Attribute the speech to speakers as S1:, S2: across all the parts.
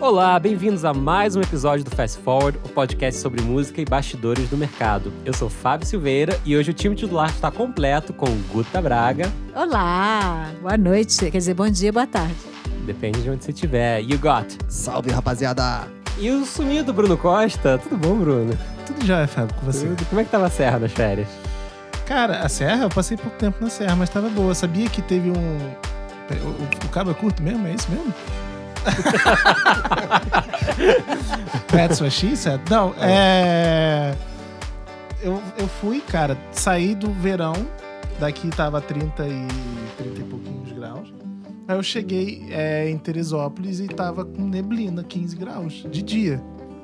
S1: Olá, bem-vindos a mais um episódio do Fast Forward, o podcast sobre música e bastidores do mercado. Eu sou Fábio Silveira e hoje o time titular está completo com Guta Braga.
S2: Olá, boa noite, quer dizer, bom dia, boa tarde.
S1: Depende de onde você estiver. You got.
S3: Salve, rapaziada!
S1: E o sumido Bruno Costa. Tudo bom, Bruno?
S4: Tudo já, Fábio, com você.
S1: Tudo. Como é que tava a Serra nas férias?
S4: Cara, a Serra, eu passei pouco tempo na Serra, mas tava boa. Sabia que teve um. O, o cabo é curto mesmo? É isso mesmo? That's what she said? Não, é. Eu, eu fui, cara, saí do verão, daqui tava 30 e, 30 e pouquinhos graus. Aí eu cheguei é, em Teresópolis e tava com neblina, 15 graus, de dia.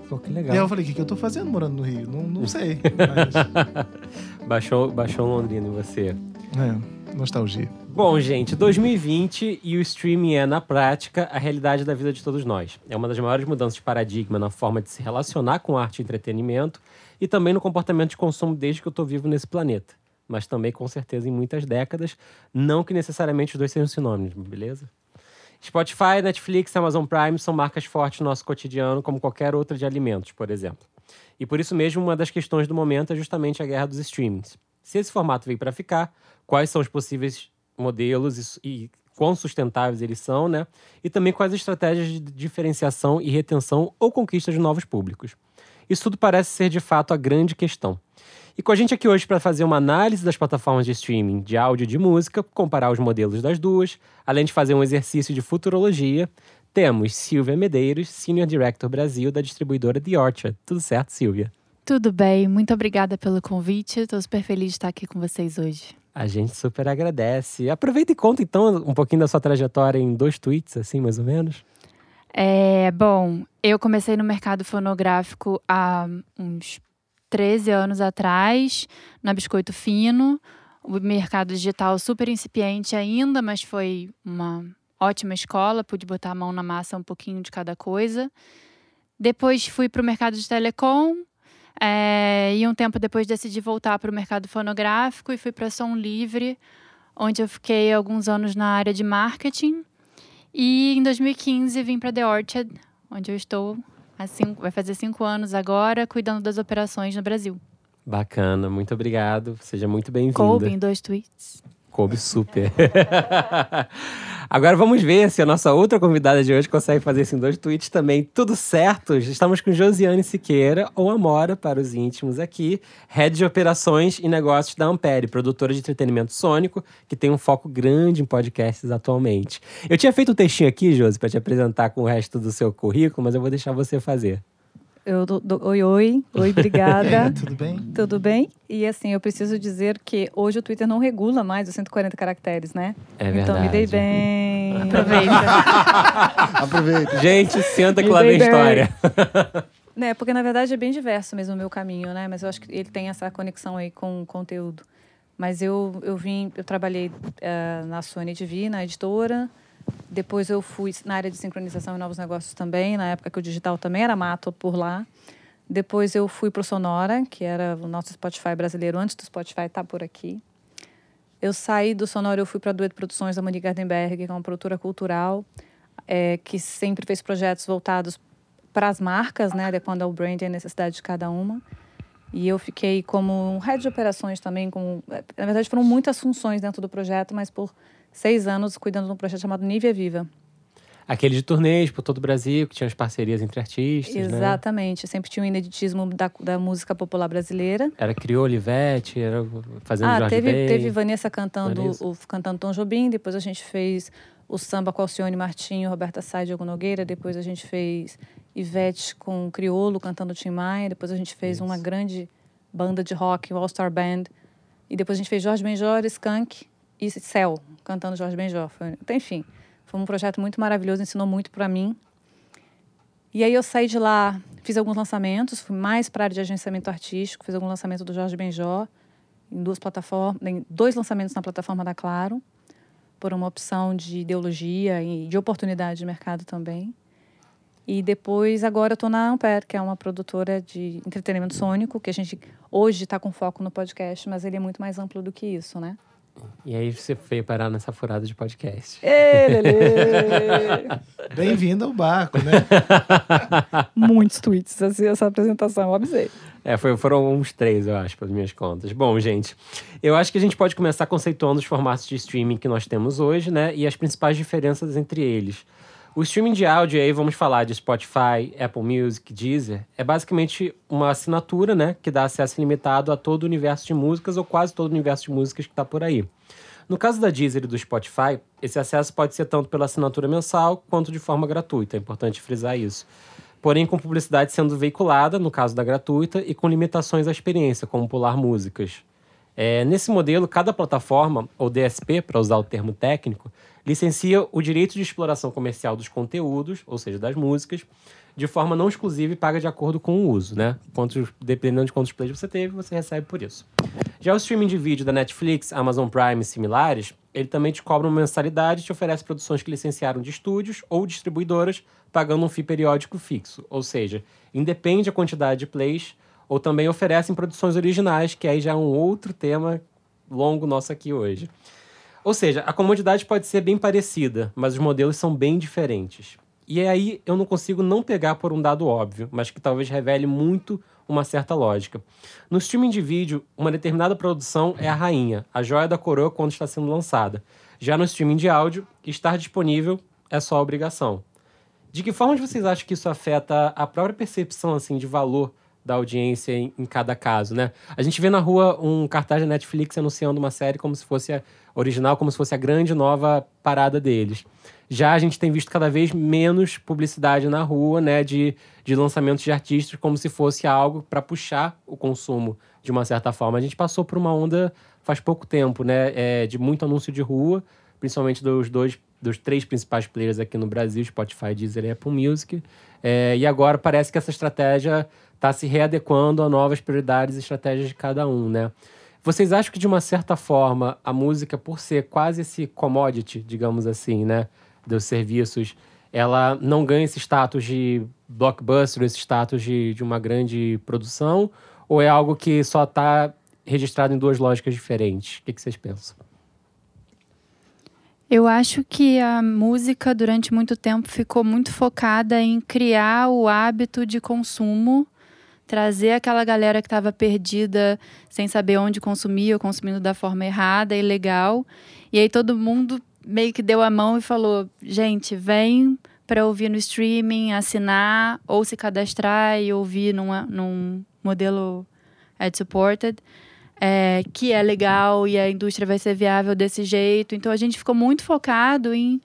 S1: Pô, que legal.
S4: E aí eu falei, o que, que eu tô fazendo morando no Rio? Não, não sei. Mas...
S1: baixou, baixou Londrina em você.
S4: É, nostalgia.
S1: Bom, gente, 2020 e o streaming é, na prática, a realidade da vida de todos nós. É uma das maiores mudanças de paradigma na forma de se relacionar com arte e entretenimento e também no comportamento de consumo desde que eu estou vivo nesse planeta. Mas também, com certeza, em muitas décadas. Não que necessariamente os dois sejam sinônimos, beleza? Spotify, Netflix, Amazon Prime são marcas fortes no nosso cotidiano, como qualquer outra de alimentos, por exemplo. E por isso mesmo, uma das questões do momento é justamente a guerra dos streamings. Se esse formato veio para ficar, quais são os possíveis modelos e, e quão sustentáveis eles são, né? E também quais estratégias de diferenciação e retenção ou conquista de novos públicos. Isso tudo parece ser de fato a grande questão. E com a gente aqui hoje para fazer uma análise das plataformas de streaming de áudio e de música, comparar os modelos das duas, além de fazer um exercício de futurologia, temos Silvia Medeiros, Senior Director Brasil da distribuidora The Orchard. Tudo certo, Silvia?
S5: Tudo bem, muito obrigada pelo convite. Estou super feliz de estar aqui com vocês hoje.
S1: A gente super agradece. Aproveita e conta então um pouquinho da sua trajetória em dois tweets, assim, mais ou menos.
S5: É, bom, eu comecei no mercado fonográfico há uns 13 anos atrás, na Biscoito Fino. O mercado digital super incipiente ainda, mas foi uma ótima escola, pude botar a mão na massa um pouquinho de cada coisa. Depois fui para o mercado de telecom, é, e um tempo depois decidi voltar para o mercado fonográfico e fui para Som Livre, onde eu fiquei alguns anos na área de marketing. E em 2015 vim para The Orchard, onde eu estou há cinco, vai fazer cinco anos agora, cuidando das operações no Brasil.
S1: Bacana, muito obrigado. Seja muito bem-vinda.
S5: Coube em dois tweets.
S1: Coube super. Agora vamos ver se a nossa outra convidada de hoje consegue fazer isso em dois tweets também. Tudo certo? Estamos com Josiane Siqueira, ou Amora para os íntimos aqui, head de operações e negócios da Ampere, produtora de entretenimento sônico, que tem um foco grande em podcasts atualmente. Eu tinha feito um textinho aqui, Josi, para te apresentar com o resto do seu currículo, mas eu vou deixar você fazer.
S6: Eu do, do, oi, oi. Oi, obrigada.
S4: Tudo bem?
S6: Tudo bem? E assim, eu preciso dizer que hoje o Twitter não regula mais os 140 caracteres, né?
S1: É verdade.
S6: Então me dei bem.
S5: Aproveita.
S3: Aproveita.
S1: Gente, senta que lá vem história.
S6: né, porque na verdade é bem diverso mesmo o meu caminho, né? Mas eu acho que ele tem essa conexão aí com o conteúdo. Mas eu, eu vim, eu trabalhei uh, na Sony TV, na editora. Depois eu fui na área de sincronização e novos negócios também, na época que o digital também era mato por lá. Depois eu fui para o Sonora, que era o nosso Spotify brasileiro, antes do Spotify estar tá por aqui. Eu saí do Sonora, eu fui para a Duet Produções da Monique Gardenberg, que é uma produtora cultural, é, que sempre fez projetos voltados para as marcas, né, adequando ao brand e a necessidade de cada uma. E eu fiquei como head de operações também. Com, na verdade, foram muitas funções dentro do projeto, mas por seis anos cuidando de um projeto chamado Nívia Viva.
S1: Aquele de turnês por todo o Brasil, que tinha as parcerias entre artistas,
S6: né? Exatamente. Né? Sempre tinha um ineditismo da, da música popular brasileira.
S1: Era Criou Olivete, era fazendo
S6: ah,
S1: Jorge
S6: teve, teve Vanessa cantando, Vanessa. O, cantando Tom Jobim, depois a gente fez o samba com Alcione Martinho, Roberta Sá e Diogo Nogueira, depois a gente fez Ivete com Criolo cantando Tim Maia, depois a gente fez Isso. uma grande banda de rock, o All Star Band, e depois a gente fez Jorge Benjor, Skank e Céu, cantando Jorge. Foi, então, enfim, foi um projeto muito maravilhoso, ensinou muito para mim. E aí eu saí de lá, fiz alguns lançamentos, fui mais para área de agenciamento artístico, fiz algum lançamento do Jorge Benjó em duas plataformas, em dois lançamentos na plataforma da Claro, por uma opção de ideologia e de oportunidade de mercado também. E depois, agora eu estou na Ampere, que é uma produtora de entretenimento sônico, que a gente hoje está com foco no podcast, mas ele é muito mais amplo do que isso, né?
S1: E aí você veio parar nessa furada de podcast.
S6: Ê, Lelê!
S4: Bem-vindo ao barco, né?
S6: Muitos tweets assim, essa apresentação, eu avisei.
S1: É, foi- foram uns três, eu acho, pelas minhas contas. Bom, gente, eu acho que a gente pode começar conceituando os formatos de streaming que nós temos hoje, né? E as principais diferenças entre eles. O streaming de áudio, aí vamos falar de Spotify, Apple Music, Deezer, é basicamente uma assinatura, né? Que dá acesso ilimitado a todo o universo de músicas ou quase todo o universo de músicas que está por aí. No caso da Deezer e do Spotify, esse acesso pode ser tanto pela assinatura mensal quanto de forma gratuita. É importante frisar isso. Porém, com publicidade sendo veiculada, no caso da gratuita, e com limitações à experiência, como pular músicas. É, nesse modelo, cada plataforma, ou DSP, para usar o termo técnico, licencia o direito de exploração comercial dos conteúdos, ou seja, das músicas, de forma não exclusiva e paga de acordo com o uso, né? Quantos, dependendo de quantos plays você teve, você recebe por isso. Já o streaming de vídeo da Netflix, Amazon Prime e similares, ele também te cobra uma mensalidade e te oferece produções que licenciaram de estúdios ou distribuidoras, pagando um FII periódico fixo. Ou seja, independe a quantidade de plays, ou também oferecem produções originais, que aí já é um outro tema longo nosso aqui hoje. Ou seja, a comodidade pode ser bem parecida, mas os modelos são bem diferentes. E aí eu não consigo não pegar por um dado óbvio, mas que talvez revele muito uma certa lógica. No streaming de vídeo, uma determinada produção é a rainha, a joia da coroa quando está sendo lançada. Já no streaming de áudio, estar disponível é só obrigação. De que forma vocês acham que isso afeta a própria percepção assim de valor da audiência em, em cada caso, né? A gente vê na rua um cartaz da Netflix anunciando uma série como se fosse a original, como se fosse a grande nova parada deles. Já a gente tem visto cada vez menos publicidade na rua, né, de, de lançamentos de artistas, como se fosse algo para puxar o consumo de uma certa forma. A gente passou por uma onda faz pouco tempo, né, é, de muito anúncio de rua, principalmente dos dois, dos três principais players aqui no Brasil, Spotify, Deezer e Apple Music. É, e agora parece que essa estratégia está se readequando a novas prioridades e estratégias de cada um, né? Vocês acham que, de uma certa forma, a música, por ser quase esse commodity, digamos assim, né, dos serviços, ela não ganha esse status de blockbuster, esse status de, de uma grande produção? Ou é algo que só está registrado em duas lógicas diferentes? O que, que vocês pensam?
S5: Eu acho que a música, durante muito tempo, ficou muito focada em criar o hábito de consumo, trazer aquela galera que estava perdida, sem saber onde consumir, ou consumindo da forma errada, ilegal. E aí todo mundo meio que deu a mão e falou: gente, vem para ouvir no streaming, assinar, ou se cadastrar e ouvir numa, num modelo ad-supported é, que é legal e a indústria vai ser viável desse jeito. Então a gente ficou muito focado em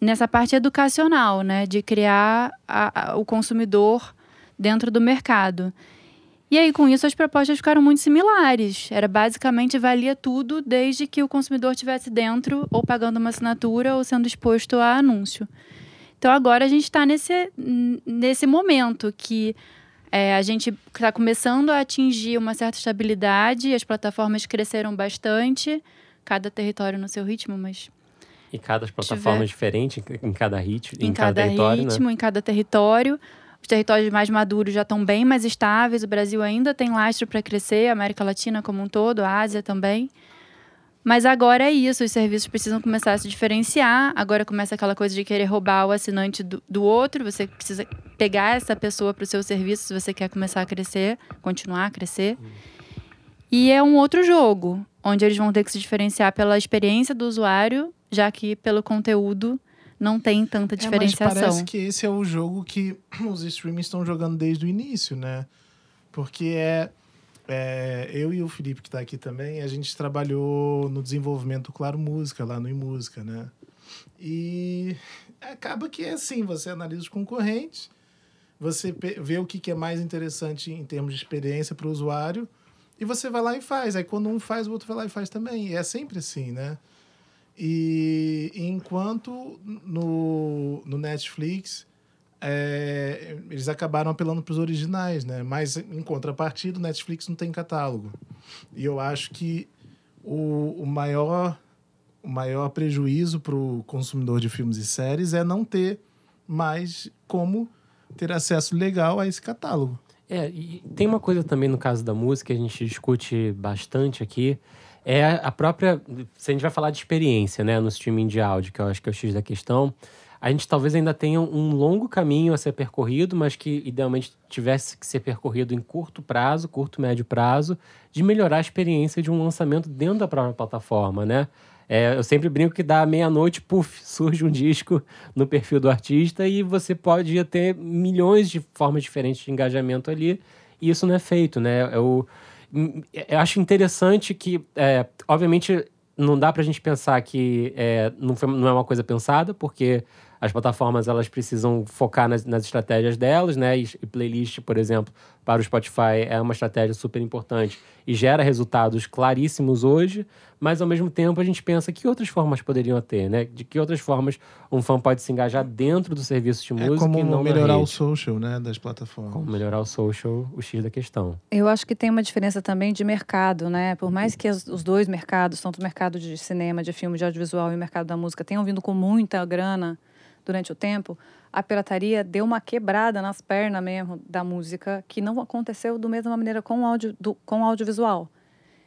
S5: nessa parte educacional, né, de criar a- a- o consumidor dentro do mercado. E aí com isso as propostas ficaram muito similares. Era basicamente valia tudo desde que o consumidor estivesse dentro ou pagando uma assinatura ou sendo exposto a anúncio. Então agora a gente está nesse, nesse momento que é, a gente está começando a atingir uma certa estabilidade, as plataformas cresceram bastante, cada território no seu ritmo, mas
S1: E cada plataforma é diferente em cada ritmo,
S5: em, cada,
S1: território, né?
S5: ritmo, em cada território. Os territórios mais maduros já estão bem mais estáveis, o Brasil ainda tem lastro para crescer, a América Latina como um todo, a Ásia também. Mas agora é isso, os serviços precisam começar a se diferenciar. Agora começa aquela coisa de querer roubar o assinante do, do outro. Você precisa pegar essa pessoa para o seu serviço se você quer começar a crescer, continuar a crescer. E é um outro jogo, onde eles vão ter que se diferenciar pela experiência do usuário, já que pelo conteúdo não tem tanta
S4: É, mas
S5: diferenciação.
S4: parece que esse é o jogo que os streamings estão jogando desde o início, né? Porque é, é, eu e o Felipe, que está aqui também, a gente trabalhou no desenvolvimento Claro Música, lá no iMúsica, né? E acaba que é assim, você analisa os concorrentes, você vê o que, que é mais interessante em termos de experiência para o usuário, e você vai lá e faz. Aí quando um faz, o outro vai lá e faz também. E é sempre assim, né? E enquanto no, no Netflix é, eles acabaram apelando para os originais, né? Mas em contrapartida, o Netflix não tem catálogo. E eu acho que o, o maior o maior prejuízo para o consumidor de filmes e séries é não ter mais como ter acesso legal a esse catálogo.
S1: É, e tem uma coisa também no caso da música a gente discute bastante aqui, É a própria. Se a gente vai falar de experiência, né, no streaming de áudio, que eu acho que é o X da questão, a gente talvez ainda tenha um longo caminho a ser percorrido, mas que idealmente tivesse que ser percorrido em curto prazo, curto, médio prazo, de melhorar a experiência de um lançamento dentro da própria plataforma, né? É, eu sempre brinco que dá meia-noite, puf, surge um disco no perfil do artista e você pode ter milhões de formas diferentes de engajamento ali, e isso não é feito, né? Eu, eu acho interessante que, é, obviamente, não dá pra gente pensar que é, não, foi, não é uma coisa pensada, porque as plataformas elas precisam focar nas, nas estratégias delas, né? E, e, playlist, por exemplo, para o Spotify é uma estratégia super importante e gera resultados claríssimos hoje, mas ao mesmo tempo a gente pensa que outras formas poderiam ter, né? De que outras formas um fã pode se engajar dentro do serviço de música
S4: é como
S1: e não
S4: melhorar o social, né, das plataformas.
S1: Como melhorar o social, o X da questão.
S6: Eu acho que tem uma diferença também de mercado, né? Por mais que os dois mercados, tanto o mercado de cinema, de filme, de audiovisual e o mercado da música tenham vindo com muita grana durante o tempo, a pirataria deu uma quebrada nas pernas mesmo da música, que não aconteceu da mesma maneira com o, audio, do, com o audiovisual.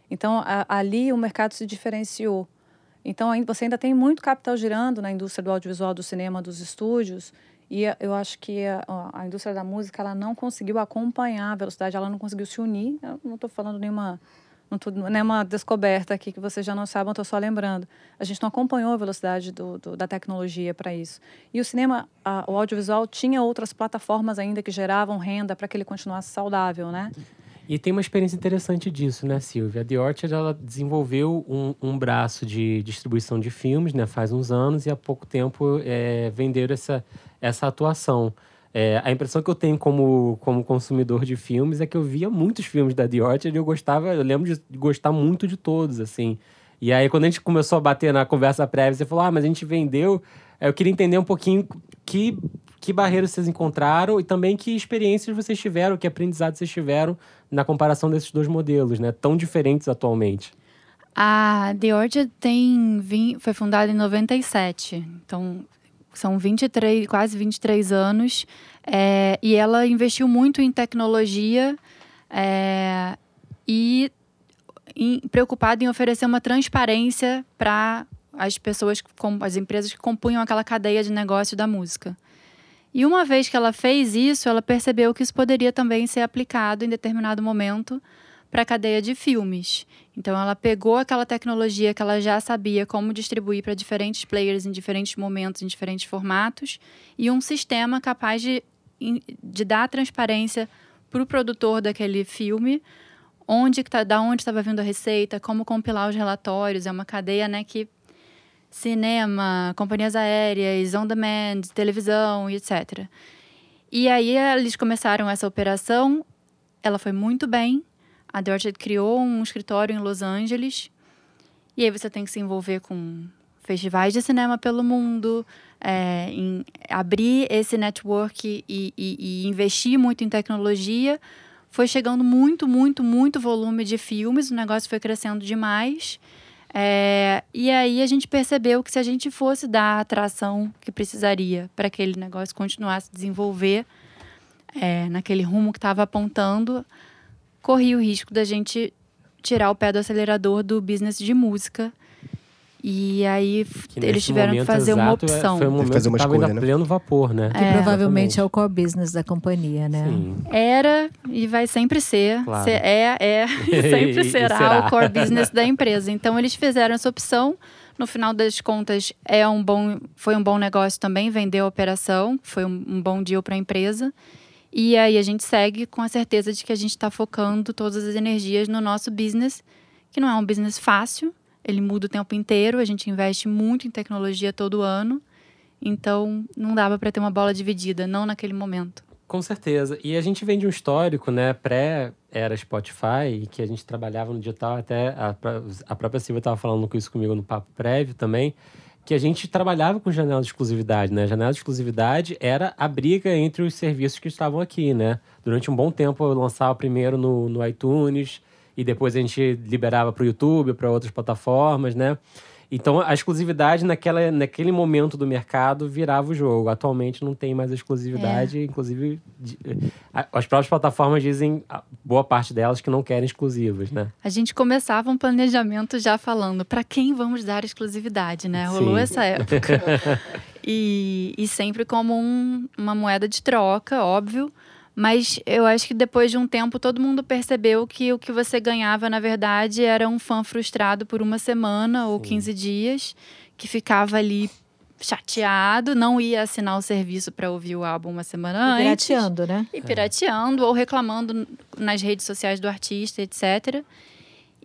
S6: Então, a, ali o mercado se diferenciou. Então, você ainda tem muito capital girando na indústria do audiovisual, do cinema, dos estúdios, e eu acho que a, a indústria da música ela não conseguiu acompanhar a velocidade, ela não conseguiu se unir. Eu não estou falando nenhuma não, é uma descoberta aqui que vocês já não sabem, estou só lembrando. A gente não acompanhou a velocidade do, do da tecnologia para isso. E o cinema, a, o audiovisual, tinha outras plataformas ainda que geravam renda para que ele continuasse saudável, né?
S1: E tem uma experiência interessante disso, né, Silvia? A The Orchard, ela desenvolveu um, um braço de distribuição de filmes, né, faz uns anos, e há pouco tempo é, venderam essa, essa atuação. É, a impressão que eu tenho como, como consumidor de filmes é que eu via muitos filmes da The Orchard e eu gostava, eu lembro de gostar muito de todos, assim. E aí, quando a gente começou a bater na conversa prévia, você falou, ah, mas a gente vendeu. Eu queria entender um pouquinho que, que barreiras vocês encontraram e também que experiências vocês tiveram, que aprendizados vocês tiveram na comparação desses dois modelos, né? Tão diferentes atualmente.
S5: A The Orchard tem, foi fundada em 97, então são 23, quase 23 anos, é, e ela investiu muito em tecnologia é, e em, preocupada em oferecer uma transparência para as pessoas, as empresas que compunham aquela cadeia de negócio da música. E uma vez que ela fez isso, ela percebeu que isso poderia também ser aplicado em determinado momento para a cadeia de filmes. Então ela pegou aquela tecnologia que ela já sabia como distribuir para diferentes players em diferentes momentos, em diferentes formatos, e um sistema capaz de, de dar transparência para o produtor daquele filme, onde tá, da onde estava vindo a receita, como compilar os relatórios. É uma cadeia né, que cinema, companhias aéreas, on demand, televisão etc. E aí eles começaram essa operação, ela foi muito bem, a Dorset criou um escritório em Los Angeles. E aí você tem que se envolver com festivais de cinema pelo mundo, é, em abrir esse network e, e, e, investir muito em tecnologia. Foi chegando muito, muito, muito volume de filmes, o negócio foi crescendo demais. É, e aí a gente percebeu que se a gente fosse dar a atração que precisaria para aquele negócio continuar a se desenvolver é, naquele rumo que estava apontando, corria o risco da gente tirar o pé do acelerador do business de música. E aí que eles tiveram que fazer uma é, opção.
S1: Foi um momento fazer uma que escolha, né? pleno vapor, né?
S2: Que é, provavelmente exatamente. é o core business da companhia, né?
S5: Sim. Era e vai sempre ser. Claro. é, é e sempre será, será, o core business da empresa. Então eles fizeram essa opção. No final das contas, é um bom, foi um bom negócio também, vendeu a operação, foi um, um bom deal para a empresa. E aí a gente segue com a certeza de que a gente está focando todas as energias no nosso business, que não é um business fácil, ele muda o tempo inteiro, a gente investe muito em tecnologia todo ano, então não dava para ter uma bola dividida, não naquele momento.
S1: Com certeza. E a gente vem de um histórico, né, pré-era Spotify, que a gente trabalhava no digital, até a, a própria Silvia estava falando com isso comigo no papo prévio também, que a gente trabalhava com janela de exclusividade, né? Janela de exclusividade era a briga entre os serviços que estavam aqui, né? Durante um bom tempo eu lançava primeiro no, no iTunes e depois a gente liberava para o YouTube, para outras plataformas, né? Então a exclusividade naquela, naquele momento do mercado virava o jogo. Atualmente não tem mais exclusividade, inclusive de- a- as próprias plataformas dizem, boa parte delas, que não querem exclusivas, né?
S5: A gente começava um planejamento já falando para quem vamos dar exclusividade, né? Rolou
S1: Sim.
S5: essa época. e, e sempre como um- uma moeda de troca, óbvio. Mas eu acho que depois de um tempo todo mundo percebeu que o que você ganhava, na verdade, era um fã frustrado por uma semana ou 15 dias, que ficava ali chateado, não ia assinar o serviço para ouvir o álbum uma semana antes.
S2: Pirateando, né?
S5: E pirateando ou reclamando nas redes sociais do artista, etc.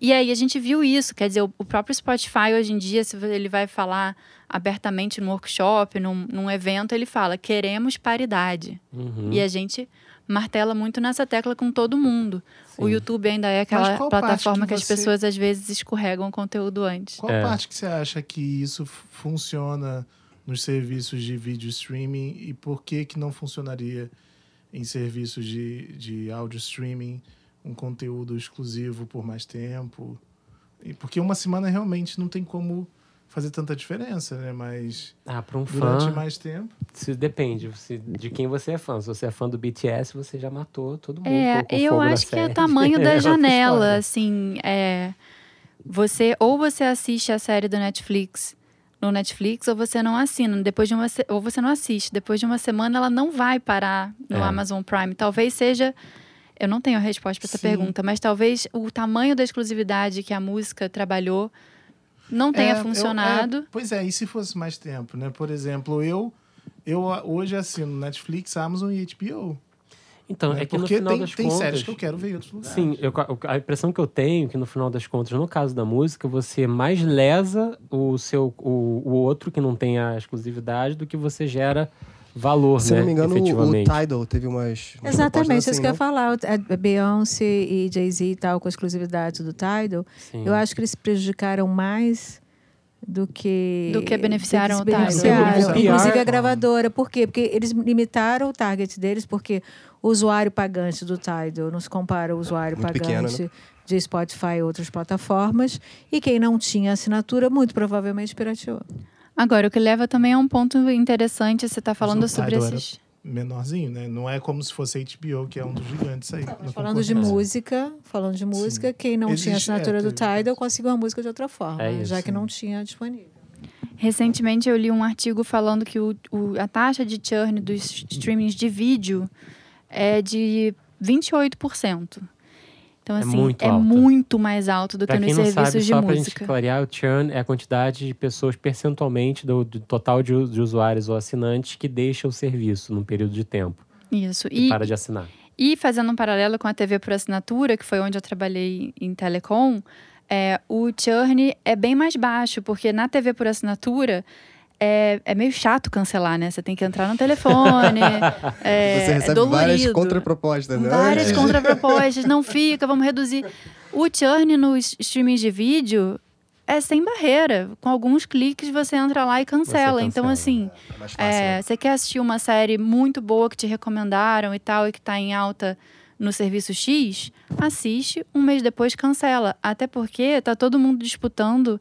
S5: E aí a gente viu isso, quer dizer, o o próprio Spotify hoje em dia, se ele vai falar abertamente num workshop, num, num evento, ele fala: queremos paridade.
S1: Uhum.
S5: E a gente martela muito nessa tecla com todo mundo. O
S1: Sim.
S5: YouTube ainda é aquela plataforma
S4: que
S5: que, as
S4: você-
S5: pessoas às vezes escorregam o conteúdo antes.
S4: Qual
S1: É.
S4: parte que você acha que isso funciona nos serviços de vídeo streaming e por que que não funcionaria em serviços de, de áudio streaming um conteúdo exclusivo por mais tempo? E porque uma semana realmente não tem como fazer tanta diferença, né? Mas
S1: Ah, para um
S4: durante
S1: fã,
S4: mais tempo.
S1: se depende se- de quem você é fã. Se você é fã do BTS, você já matou todo mundo.
S5: É,
S1: colocou
S5: eu
S1: fogo na
S5: acho que é o tamanho
S1: É
S5: da
S1: outra
S5: janela, assim, é você ou você assiste a série do Netflix no Netflix ou você não assina. Depois de uma se- ou você não assiste. Depois de uma semana ela não vai parar no
S1: É.
S5: Amazon Prime. Talvez seja eu não tenho a resposta para essa pergunta, mas talvez o tamanho da exclusividade que a música trabalhou não tenha
S4: É, eu-
S5: funcionado.
S4: é, pois é, e se fosse mais tempo, né? Por exemplo, eu, eu ah, hoje assino Netflix, Amazon e HBO.
S1: Então,
S4: né?
S1: é que no final
S4: tem,
S1: das
S4: tem
S1: contas...
S4: séries que eu quero ver em outros lugares.
S1: Sim, eu- a impressão que eu tenho é que no final das contas, no caso da música, você mais lesa o seu o, o outro que não tem a exclusividade do que você gera valor,
S3: Se
S1: né?
S3: não me engano, o-. Tidal teve umas. umas
S2: Exatamente,
S3: propostas
S2: isso
S3: assim,
S2: que eu ia
S3: né?
S2: falar. O- A Beyoncé e Jay-Z e tal, com a exclusividade do Tidal,
S1: Sim.
S2: eu acho que eles se prejudicaram mais do que...
S5: Do que beneficiaram
S2: do que
S5: o Tidal.
S2: Inclusive a gravadora. Por quê? Porque eles limitaram o target deles, porque o usuário pagante do Tidal não se compara ao usuário
S3: Muito
S2: pagante
S3: pequeno, né?
S2: de Spotify e outras plataformas. E quem não tinha assinatura, muito provavelmente pirateou.
S5: Agora, o que leva também a um ponto interessante, você está falando sobre esses.
S4: menorzinho, né? Não é como se fosse HBO, que é um dos gigantes aí. na
S2: Falando de música, falando de música, quem não tinha
S4: Existe-
S2: assinatura
S4: é,
S2: do Tidal conseguiu a música de outra forma,
S1: É isso,
S2: já que
S4: sim.
S2: não tinha disponível.
S5: Recentemente eu li um artigo falando que o, o- a taxa de churn dos streamings de vídeo é de 28%. Então,
S1: É
S5: assim,
S1: muito
S5: é muito mais alto do
S1: Pra
S5: que nos serviços
S1: sabe,
S5: de
S1: só pra gente clarear, o churn é a quantidade de pessoas percentualmente do, do total de, de usuários ou assinantes que deixam o serviço num período de tempo
S5: Isso.
S1: e
S5: E,
S1: para de assinar.
S5: e fazendo um paralelo com a TV por assinatura, que foi onde eu trabalhei em telecom, é, o churn é bem mais baixo, porque na TV por assinatura é, é meio chato cancelar, né? Você tem que entrar no telefone. é,
S3: Você
S5: é
S3: recebe várias
S5: dolorido.
S3: contrapropostas, né?
S5: Várias
S3: É.
S5: contrapropostas, não fica, vamos reduzir. O churn nos streamings de vídeo é sem barreira. Com alguns cliques você entra lá e cancela.
S1: Você
S5: Então,
S1: cancela.
S5: assim,
S3: É mais fácil.
S5: é,
S3: né?
S5: você quer assistir uma série muito boa que te recomendaram e tal, e que está em alta no serviço X, assiste, um mês depois cancela. Até porque tá todo mundo disputando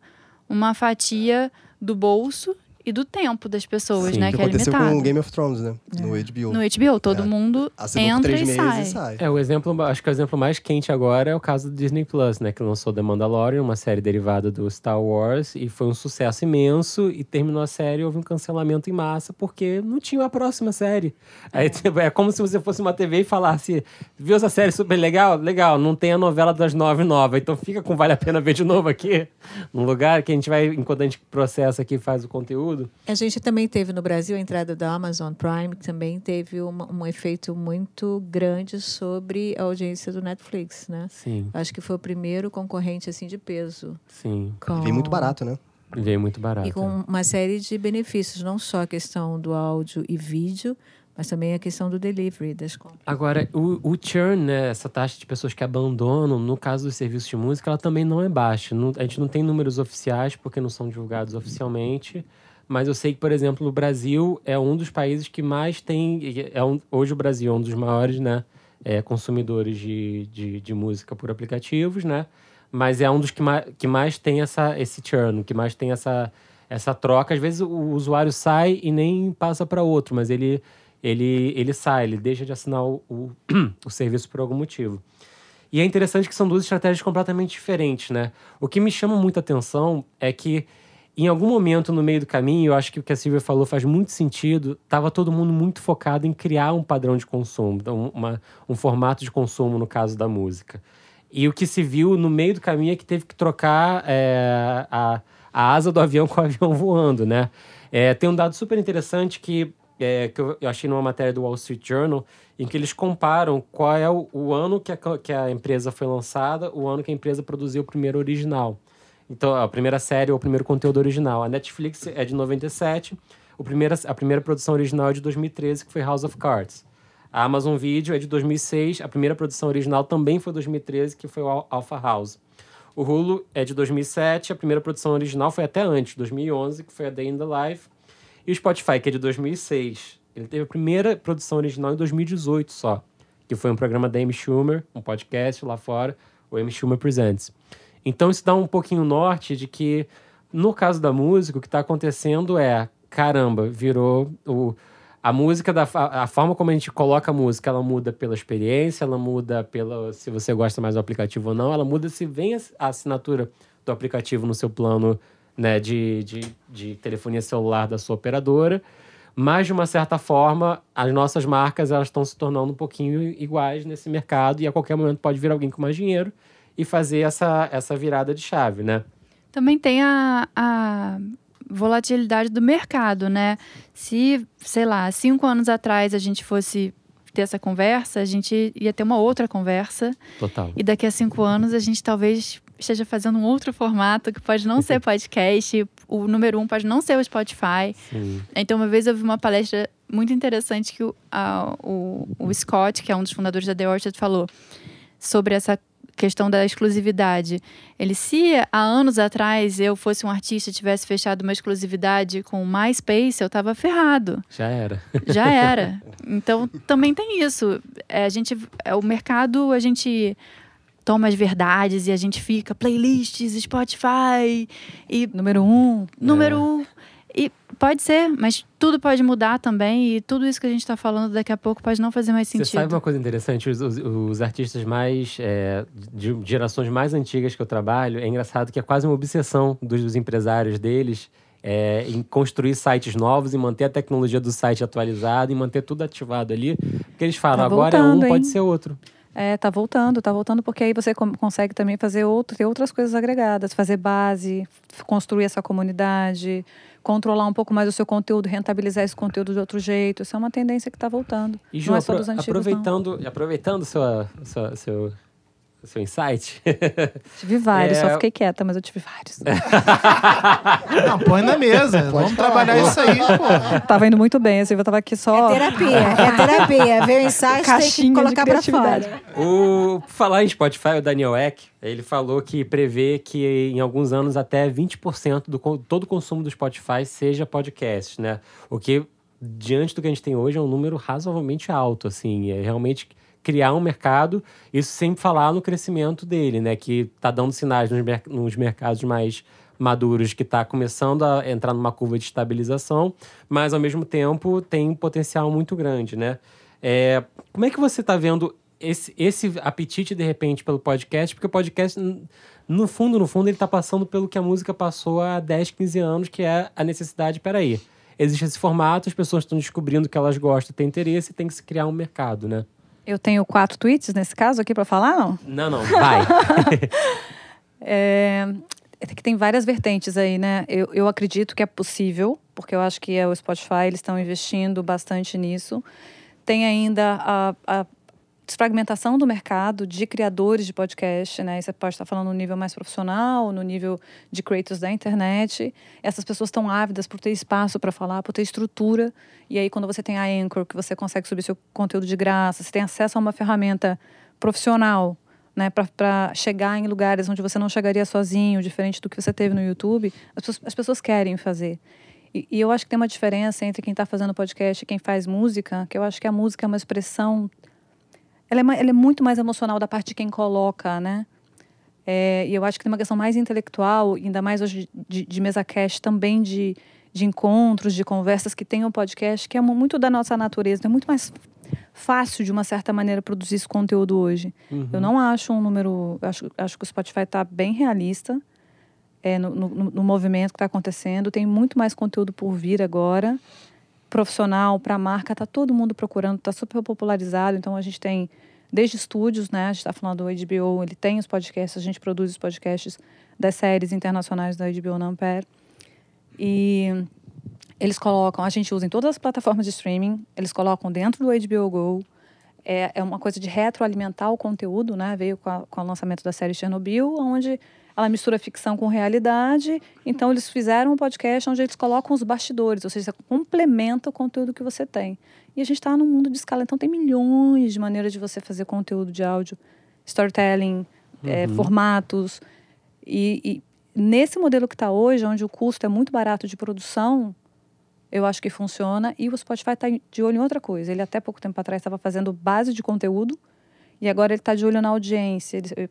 S5: uma fatia do bolso e do tempo das pessoas,
S1: Sim.
S5: né?
S3: Que
S5: Que é
S3: aconteceu
S5: limitado.
S3: com Game of Thrones, né? No HBO.
S5: No HBO, todo
S3: É.
S5: mundo
S3: Assinou
S5: entra
S3: três
S5: e
S3: meses
S5: sai.
S3: e sai.
S1: É, o exemplo, acho que o exemplo mais quente agora é o caso do Disney Plus, né? Que lançou The Mandalorian, uma série derivada do Star Wars, e foi um sucesso imenso. E terminou a série e houve um cancelamento em massa, porque não tinha a próxima série. Aí tipo, é como se você fosse uma TV e falasse: viu essa série super legal? Legal, não tem a novela das nove nova. Então fica com Vale a Pena Ver de novo aqui, num lugar que a gente vai, enquanto a gente processa aqui e faz o conteúdo.
S2: A gente também teve no Brasil a entrada da Amazon Prime, que também teve uma- um efeito muito grande sobre a audiência do Netflix, né?
S1: Sim,
S2: Acho que foi o primeiro concorrente assim de peso.
S1: sim.
S2: Com...
S3: Veio muito barato, né?
S1: Veio muito barato.
S2: E com uma série de benefícios, não só a questão do áudio e vídeo, mas também a questão do delivery das compras.
S1: Agora, o, o churn, né, essa taxa de pessoas que abandonam, no caso dos serviços de música, ela também não é baixa. Não- a gente não tem números oficiais, porque não são divulgados oficialmente. Mas eu sei que, por exemplo, o Brasil é um dos países que mais tem. É um, hoje o Brasil é um dos maiores né, é, consumidores de, de, de música por aplicativos, né? mas é um dos que mais, que mais tem essa, esse churn, que mais tem essa, essa troca. Às vezes o usuário sai e nem passa para outro, mas ele, ele, ele sai, ele deixa de assinar o, o, o serviço por algum motivo. E é interessante que são duas estratégias completamente diferentes, né? O que me chama muita atenção é que em algum momento no meio do caminho, eu acho que o que a Silvia falou faz muito sentido, estava todo mundo muito focado em criar um padrão de consumo, então uma, um formato de consumo no caso da música. E o que se viu no meio do caminho é que teve que trocar é, a, a asa do avião com o avião voando, né? É, tem um dado super interessante que, é, que eu, eu, achei numa matéria do Wall Street Journal, em que eles comparam qual é o, o ano que a, que a empresa foi lançada, o ano que a empresa produziu o primeiro original. Então, a primeira série ou o primeiro conteúdo original. A Netflix é de 97, o primeira, a primeira produção original é de 2013, que foi House of Cards. A Amazon Video é de 2006, a primeira produção original também foi 2013, que foi o Alpha House. O Hulu é de 2007, a primeira produção original foi até antes, 2011, que foi a Day in the Life. E o Spotify, que é de 2006. Ele teve a primeira produção original em 2018 só, que foi um programa da Amy Schumer, um podcast lá fora, o Amy Schumer Presents. Então isso dá um pouquinho norte de que, no caso da música, o que está acontecendo é, caramba, virou o, a música, da, a forma como a gente coloca a música, ela muda pela experiência, ela muda pela se você gosta mais do aplicativo ou não, ela muda se vem a assinatura do aplicativo no seu plano né, de, de, de telefonia celular da sua operadora. Mas, de uma certa forma, as nossas marcas elas estão se tornando um pouquinho iguais nesse mercado e a qualquer momento pode vir alguém com mais dinheiro e fazer essa, essa virada de chave, né?
S5: Também tem a, a volatilidade do mercado, né? Se, sei lá, cinco anos atrás a gente fosse ter essa conversa, a gente ia ter uma outra conversa.
S1: Total.
S5: E daqui a cinco anos a gente talvez esteja fazendo um outro formato que pode não ser podcast, o número um pode não ser o Spotify.
S1: Sim.
S5: Então, uma vez eu vi uma palestra muito interessante que o, a, o, o Scott, que é um dos fundadores da The Orchard, falou sobre essa questão da exclusividade. Ele, se há anos atrás eu fosse um artista e tivesse fechado uma exclusividade com o MySpace, eu tava ferrado.
S1: Já era.
S5: Já era. Então, também tem isso. É, a gente, é, o mercado, a gente toma as verdades e a gente fica playlists, Spotify e
S6: número um,
S5: número é. um. E pode ser, mas tudo pode mudar também. E tudo isso que a gente está falando daqui a pouco pode não fazer mais sentido.
S1: Você sabe uma coisa interessante? Os, os, os artistas mais. É, de gerações mais antigas que eu trabalho, é engraçado que é quase uma obsessão dos, dos empresários deles. É, em construir sites novos e manter a tecnologia do site atualizada e manter tudo ativado ali. Porque eles falam, tá agora é um, hein? pode ser outro.
S6: É, tá voltando, tá voltando, porque aí você consegue também fazer outro, ter outras coisas agregadas, fazer base, construir essa comunidade, controlar um pouco mais o seu conteúdo, rentabilizar esse conteúdo de outro jeito. Isso é uma tendência que está voltando.
S1: E, Ju, não é só dos antigos, aproveitando, não. aproveitando sua, sua, seu, seu insight.
S6: Tive vários, é... só fiquei quieta, mas eu tive vários.
S4: Não, põe na mesa. Pode Vamos falar, trabalhar pô. isso aí, pô.
S6: Tava indo muito bem, assim, eu tava aqui só.
S2: É terapia, é terapia. Ver o insight, tem que colocar pra fora.
S1: O falar em Spotify, o Daniel Eck, ele falou que prevê que em alguns anos até 20% do todo o consumo do Spotify seja podcast, né? O que diante do que a gente tem hoje é um número razoavelmente alto, assim, é realmente criar um mercado, isso sem falar no crescimento dele, né? Que está dando sinais nos, nos mercados mais maduros que está começando a entrar numa curva de estabilização, mas ao mesmo tempo tem um potencial muito grande, né? É, como é que você está vendo esse, esse apetite, de repente, pelo podcast? Porque o podcast, no fundo, no fundo, ele está passando pelo que a música passou há 10, 15 anos, que é a necessidade, peraí, existe esse formato, as pessoas estão descobrindo que elas gostam, têm interesse, tem que se criar um mercado, né?
S6: Eu tenho quatro tweets nesse caso aqui para falar, não?
S1: Não, não, vai.
S6: é, é, que tem várias vertentes aí, né? Eu, eu acredito que é possível, porque eu acho que é o Spotify, eles estão investindo bastante nisso. Tem ainda a, a desfragmentação do mercado de criadores de podcast, né? Você pode estar falando no nível mais profissional, no nível de creators da internet. Essas pessoas estão ávidas por ter espaço para falar, por ter estrutura. E aí, quando você tem a Anchor, que você consegue subir seu conteúdo de graça, você tem acesso a uma ferramenta profissional, né? Para chegar em lugares onde você não chegaria sozinho, diferente do que você teve no YouTube, as pessoas, as pessoas querem fazer. E, e eu acho que tem uma diferença entre quem está fazendo podcast e quem faz música, que eu acho que a música é uma expressão ela é, ela é muito mais emocional da parte de quem coloca, né? É, e eu acho que tem uma questão mais intelectual, ainda mais hoje de, de mesa cast, também de, de encontros, de conversas que tem o podcast, que é muito da nossa natureza. É muito mais fácil, de uma certa maneira, produzir esse conteúdo hoje.
S1: Uhum.
S6: Eu não acho um número. Acho, acho que o Spotify está bem realista é, no, no, no movimento que está acontecendo. Tem muito mais conteúdo por vir agora. Profissional, para marca, está todo mundo procurando, está super popularizado. Então a gente tem desde estúdios, né? A gente está falando do HBO, ele tem os podcasts, a gente produz os podcasts das séries internacionais da HBO Nampere. E eles colocam, a gente usa em todas as plataformas de streaming, eles colocam dentro do HBO Go. É, é uma coisa de retroalimentar o conteúdo, né? Veio com, a, com o lançamento da série Chernobyl, onde ela mistura ficção com realidade. Então, eles fizeram um podcast onde eles colocam os bastidores, ou seja, complementa o conteúdo que você tem. E a gente está num mundo de escala, então tem milhões de maneiras de você fazer conteúdo de áudio, storytelling, é,
S1: Uhum.
S6: formatos. E, e nesse modelo que está hoje, onde o custo é muito barato de produção, eu acho que funciona. E o Spotify está de olho em outra coisa. Ele até pouco tempo atrás estava fazendo base de conteúdo e agora ele está de olho na audiência. Ele,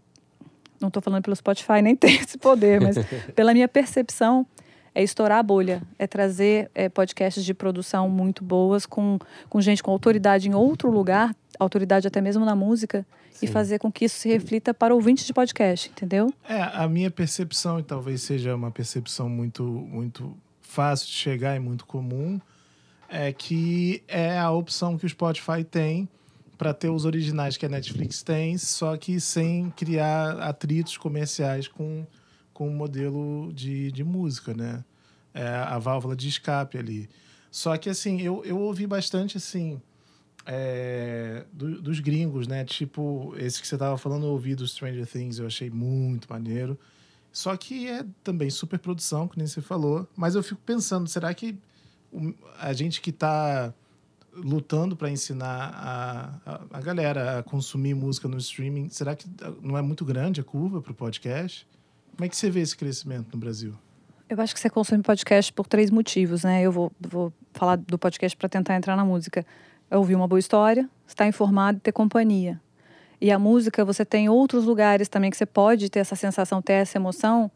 S6: não estou falando pelo Spotify, nem tem esse poder, mas pela minha percepção, é estourar a bolha, é trazer é, podcasts de produção muito boas, com, com gente com autoridade em outro lugar, autoridade até mesmo na música, e
S1: Sim.
S6: fazer com que isso se reflita para ouvintes de podcast, entendeu?
S4: É, a minha percepção, e talvez seja uma percepção muito, muito fácil de chegar e muito comum, é que é a opção que o Spotify tem para ter os originais que a Netflix tem, só que sem criar atritos comerciais com, com o modelo de, de música, né? É a válvula de escape ali. Só que, assim, eu, eu ouvi bastante, assim, é, do- dos gringos, né? Tipo, esse que você tava falando, eu ouvi do Stranger Things, eu achei muito maneiro. Só que é também super produção, que nem você falou. Mas eu fico pensando, será que a gente que tá lutando para ensinar a, a, a galera a consumir música no streaming, será que não é muito grande a curva para o podcast? Como é que você vê esse crescimento no Brasil?
S6: Eu acho que você consome podcast por três motivos, né? Eu vou, vou falar do podcast para tentar entrar na música. É ouvir uma boa história, estar informado e ter companhia. E a música, você tem outros lugares também que você pode ter essa sensação, ter essa emoção,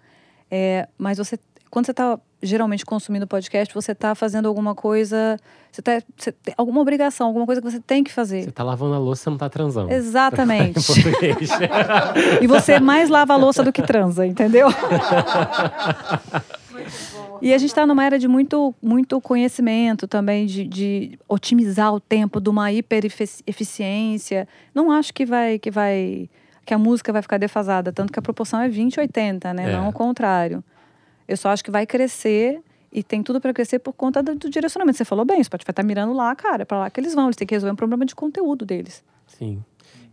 S6: é, mas você, quando você está geralmente consumindo podcast, você está fazendo alguma coisa, você, tá, você tem alguma obrigação, alguma coisa que você tem que fazer.
S1: Você tá lavando a louça, você não tá transando.
S6: Exatamente. E você mais lava a louça do que transa, entendeu? E a gente está numa era de muito, muito conhecimento também, de, de otimizar o tempo, de uma hiper-eficiência. Não acho que vai, que vai que a música vai ficar defasada, tanto que a proporção é 20-80, né?
S1: É.
S6: Não o contrário. Eu só acho que vai crescer e tem tudo para crescer por conta do, do direcionamento. Você falou bem, o Spotify tá mirando lá, cara, para lá que eles vão. Eles têm que resolver um problema de conteúdo deles.
S1: Sim.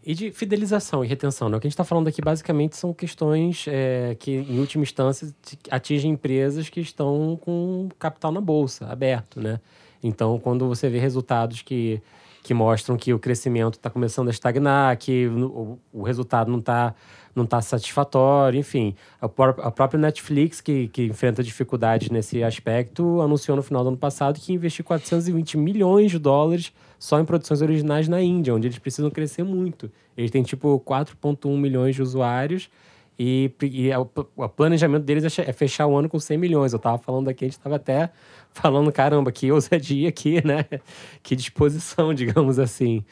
S1: E de fidelização e retenção, né? O que a gente está falando aqui basicamente são questões é, que, em última instância, atingem empresas que estão com capital na bolsa, aberto, né? Então, quando você vê resultados que, que mostram que o crescimento está começando a estagnar, que o, o resultado não está não tá satisfatório, enfim. A, a própria Netflix, que, que enfrenta dificuldades nesse aspecto, anunciou no final do ano passado que ia investir 420 milhões de dólares só em produções originais na Índia, onde eles precisam crescer muito. Eles têm, tipo, 4,1 milhões de usuários e, e a- o planejamento deles é é fechar o ano com 100 milhões. Eu tava falando aqui, a gente tava até falando, caramba, que ousadia aqui, né? Que disposição, digamos assim.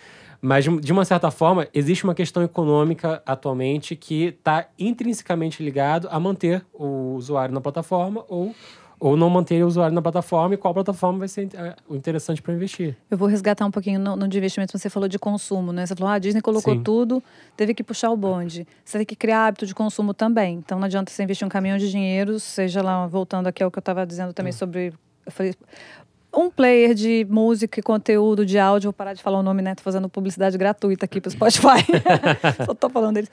S1: Mas, de uma certa forma, existe uma questão econômica atualmente que está intrinsecamente ligado a manter o usuário na plataforma ou, ou não manter o usuário na plataforma e qual plataforma vai ser eh, o interessante para investir.
S6: Eu vou resgatar um pouquinho no, no de investimento. Você falou de consumo, né? Você falou, ah, a Disney colocou
S1: Sim.
S6: tudo, teve que puxar o bonde. Você tem que criar hábito de consumo também. Então não adianta você investir um caminhão de dinheiro, seja lá, voltando aqui ao que eu estava dizendo também sobre. Um player de música e conteúdo de áudio, vou parar de falar o nome, né? Tô fazendo publicidade gratuita aqui para o Spotify. Só tô falando deles.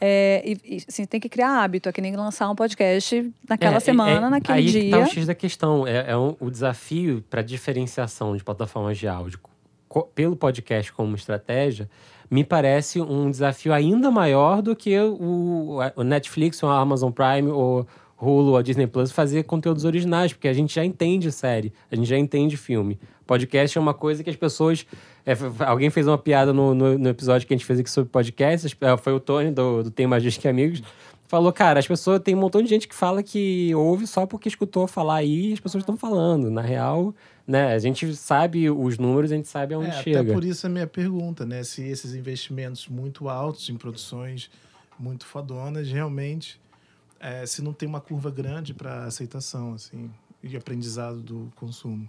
S6: É, e, e, assim, tem que criar hábito, é que nem lançar um podcast naquela
S1: É,
S6: semana,
S1: é-
S6: naquele
S1: aí
S6: dia.
S1: tá o X da questão. É, é um- o desafio para diferenciação de plataformas de áudio co- pelo podcast como estratégia me parece um desafio ainda maior do que o, o Netflix, ou a Amazon Prime, ou Hulu, ou a Disney Plus fazer conteúdos originais, porque a gente já entende série, a gente já entende filme. Podcast é uma coisa que as pessoas. é, alguém fez uma piada no, no, no episódio que a gente fez aqui sobre podcast, é, foi o Tony do, do Tem Mais Dias Que Amigos falou, cara, as pessoas tem um montão de gente que fala que ouve só porque escutou falar aí e as pessoas estão falando. Na real, né, a gente sabe os números, a gente sabe aonde
S4: É,
S1: chega.
S4: até por isso a minha pergunta, né? Se esses investimentos muito altos em produções muito fodonas, realmente, é, se não tem uma curva grande para aceitação, assim, e aprendizado do consumo.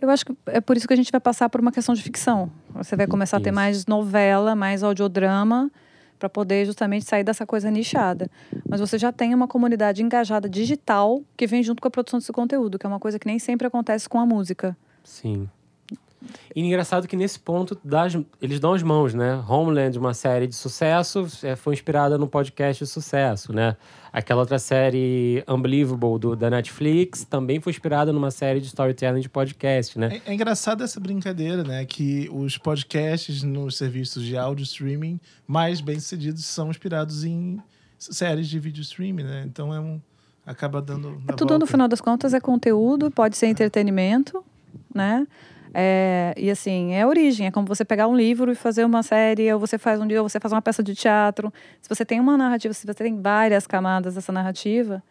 S6: Eu acho que é por isso que a gente vai passar por uma questão de ficção. Você vai começar a ter
S1: Isso.
S6: mais novela, mais audiodrama, para poder justamente sair dessa coisa nichada. Mas você já tem uma comunidade engajada digital que vem junto com a produção desse conteúdo, que é uma coisa que nem sempre acontece com a música.
S1: Sim. E engraçado que nesse ponto dá as- eles dão as mãos, né? Homeland, uma série de sucesso, é, foi inspirada num podcast de sucesso, né? Aquela outra série Unbelievable do, da Netflix também foi inspirada numa série de storytelling de podcast, né?
S4: É, é engraçado essa brincadeira, né? Que os podcasts nos serviços de áudio streaming mais bem-sucedidos são inspirados em séries de vídeo streaming, né? Então é um... Acaba dando...
S6: É tudo, no final das contas, é conteúdo, pode
S1: É.
S6: ser entretenimento, né? É, e assim, é origem. É como você pegar um livro e fazer uma série, ou você faz um dia, ou você faz uma peça de teatro. Se você tem uma narrativa, se você tem várias camadas dessa narrativa,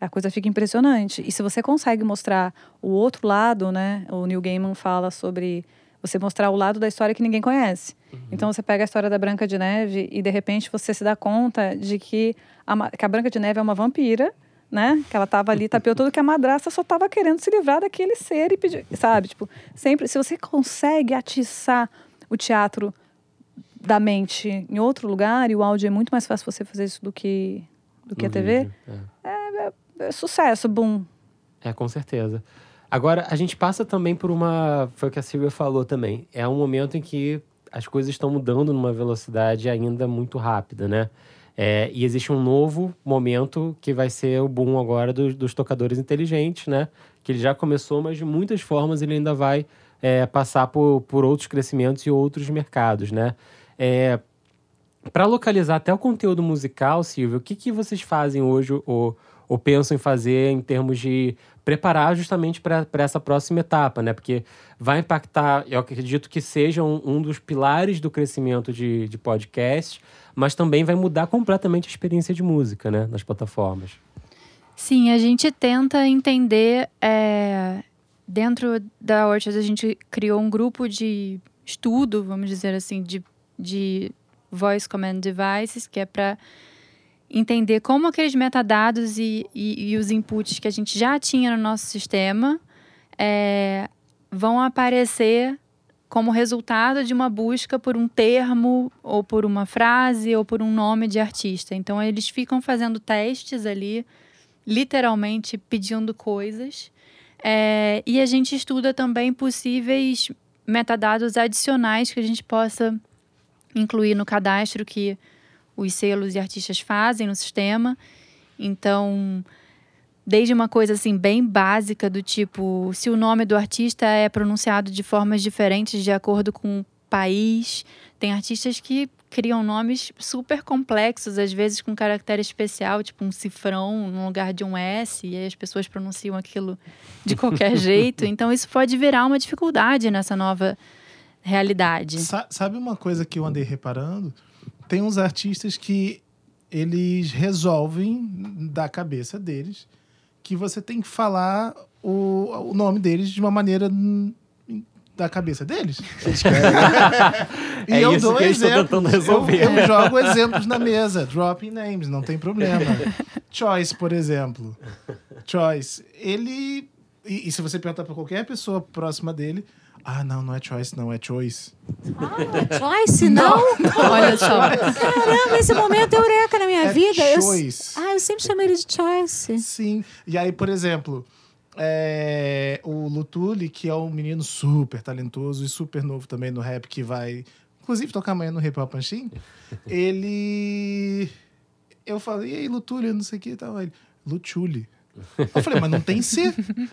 S6: a coisa fica impressionante. E se você consegue mostrar o outro lado, né? O Neil Gaiman fala sobre você mostrar o lado da história que ninguém conhece. Então você pega a história da Branca de Neve e de repente você se dá conta de que a, que a Branca de Neve é uma vampira, né? Que ela tava ali, tapeou tudo que a madrasta só tava querendo se livrar daquele ser e pedir, sabe? Tipo, sempre se você consegue atiçar o teatro da mente em outro lugar e o áudio é muito mais fácil você fazer isso do que do que
S1: No
S6: a TV,
S1: vídeo, é.
S6: é sucesso, boom.
S1: É, com certeza. Agora, a gente passa também por uma. Foi o que a Silvia falou também. É um momento em que as coisas estão mudando numa velocidade ainda muito rápida, né? É, e existe um novo momento que vai ser o boom agora dos, dos tocadores inteligentes, né? Que ele já começou, mas de muitas formas ele ainda vai é, passar por, por outros crescimentos e outros mercados, né? É, para localizar até o conteúdo musical, Silvio, o que, que vocês fazem hoje ou, ou pensam em fazer em termos de preparar justamente para essa próxima etapa, né? Porque vai impactar, eu acredito que seja um, um dos pilares do crescimento de, de podcast, mas também vai mudar completamente a experiência de música, né? Nas plataformas.
S5: Sim, a gente tenta entender. é, dentro da Orchard, a gente criou um grupo de estudo, vamos dizer assim, de, de Voice Command Devices, que é para entender como aqueles metadados e, e, e os inputs que a gente já tinha no nosso sistema é, vão aparecer como resultado de uma busca por um termo, ou por uma frase, ou por um nome de artista. Então, eles ficam fazendo testes ali literalmente pedindo coisas. É, e a gente estuda também possíveis metadados adicionais que a gente possa incluir no cadastro que os selos e artistas fazem no sistema. Então, desde uma coisa assim bem básica do tipo se o nome do artista é pronunciado de formas diferentes de acordo com o país, tem artistas que criam nomes super complexos, às vezes com caractere especial, tipo um cifrão no lugar de um S, e aí as pessoas pronunciam aquilo de qualquer jeito. Então isso pode virar uma dificuldade nessa nova realidade.
S4: Sa- sabe uma coisa que eu andei reparando? Tem uns artistas que eles resolvem da cabeça deles que você tem que falar o, o nome deles de uma maneira da cabeça deles. E
S1: É
S4: eu dou exemplos. Eu, eu jogo exemplos na mesa, dropping names, não tem problema. Choice, por exemplo. Choice, ele. E, e se você perguntar para qualquer pessoa próxima dele, ah, não, não é Choice, não, é Choice.
S2: Joyce, não?
S5: Olha só.
S2: Caramba, esse momento é eureka na minha
S4: É
S2: vida. Eu,
S4: Choice.
S2: ah, eu sempre chamei ele de Choice.
S4: Sim. E aí, por exemplo, é, o Lutuli, que é um menino super talentoso e super novo também no rap, que vai, inclusive, tocar amanhã no Hip Hop Panchin, ele. Eu falei, e aí, Lutuli, não sei o que e tal. Ele, Lutuli. Eu falei, mas não tem C.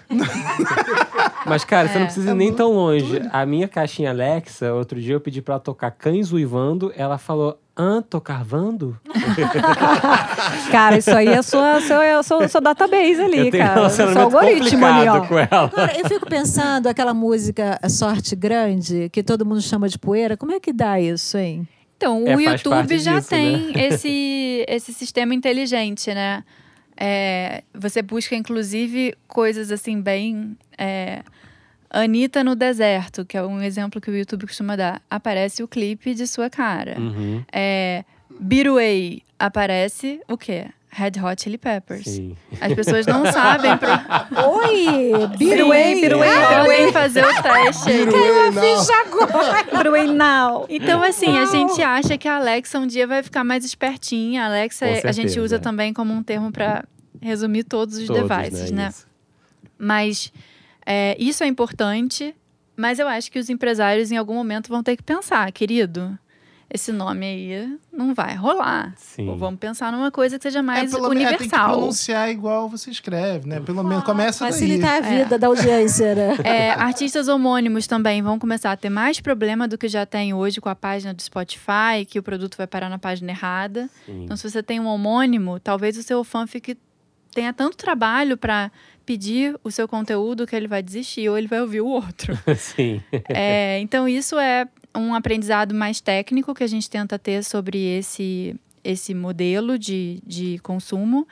S1: Mas, cara, você não precisa ir
S4: é
S1: nem tão longe. A minha caixinha Alexa, outro dia eu pedi pra ela tocar Cães Uivando, ela falou, hã, tô carvando?
S6: Cara, isso aí é sua, seu, é o seu, seu database ali,
S1: eu tenho um
S6: cara. Seu algoritmo ali, ó.
S1: com ela.
S2: Agora, eu fico pensando, aquela música Sorte Grande, que todo mundo chama de poeira, como é que dá isso, hein?
S5: Então,
S1: É,
S5: o YouTube já
S1: disso,
S5: tem esse, esse sistema inteligente, né? É, você busca, inclusive, coisas assim, bem. É, Anitta no deserto, que é um exemplo que o YouTube costuma dar. Aparece o clipe de sua cara.
S1: Uhum.
S5: É, Beatway, aparece o quê? Red Hot Chili Peppers.
S1: Sim.
S5: As pessoas não sabem. Pro...
S2: Oi!
S6: Biruei, biruei,
S5: Podem fazer o teste. aí.
S6: biruei now.
S5: Então, assim, a gente acha que a Alexa um dia vai ficar mais espertinha. A Alexa
S1: Com
S5: a gente
S1: certeza.
S5: usa também como um termo para resumir todos os
S1: Todos,
S5: devices, né?
S1: Isso.
S5: Mas é, isso é importante, mas eu acho que os empresários em algum momento vão ter que pensar, querido, esse nome aí não vai rolar.
S1: Sim.
S5: Ou vamos pensar numa coisa que seja mais
S4: é, pelo menos- é, tem que
S5: universal.
S4: pronunciar igual você escreve, né? Pelo menos começa
S2: Facilitar
S4: daí.
S2: a vida da audiência, né?
S5: É, artistas homônimos também vão começar a ter mais problema do que já tem hoje com a página do Spotify, que o produto vai parar na página errada.
S1: Sim.
S5: Então, se você tem um homônimo, talvez o seu fã fique tenha tanto trabalho para pedir o seu conteúdo que ele vai desistir ou ele vai ouvir o outro.
S1: Sim.
S5: É, então, isso é um aprendizado mais técnico que a gente tenta ter sobre esse, esse modelo de, de consumo.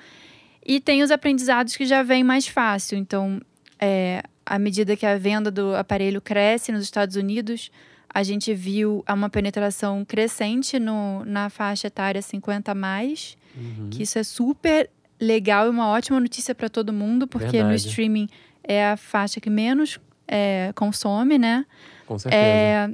S5: E tem os aprendizados que já vêm mais fácil. Então, é, à medida que a venda do aparelho cresce nos Estados Unidos, a gente viu uma penetração crescente no, na faixa etária 50 a mais,
S1: Uhum.
S5: que isso é super legal e uma ótima notícia para todo mundo, porque no
S1: Verdade.
S5: streaming é a faixa que menos é, consome, né?
S1: Com certeza.
S5: É,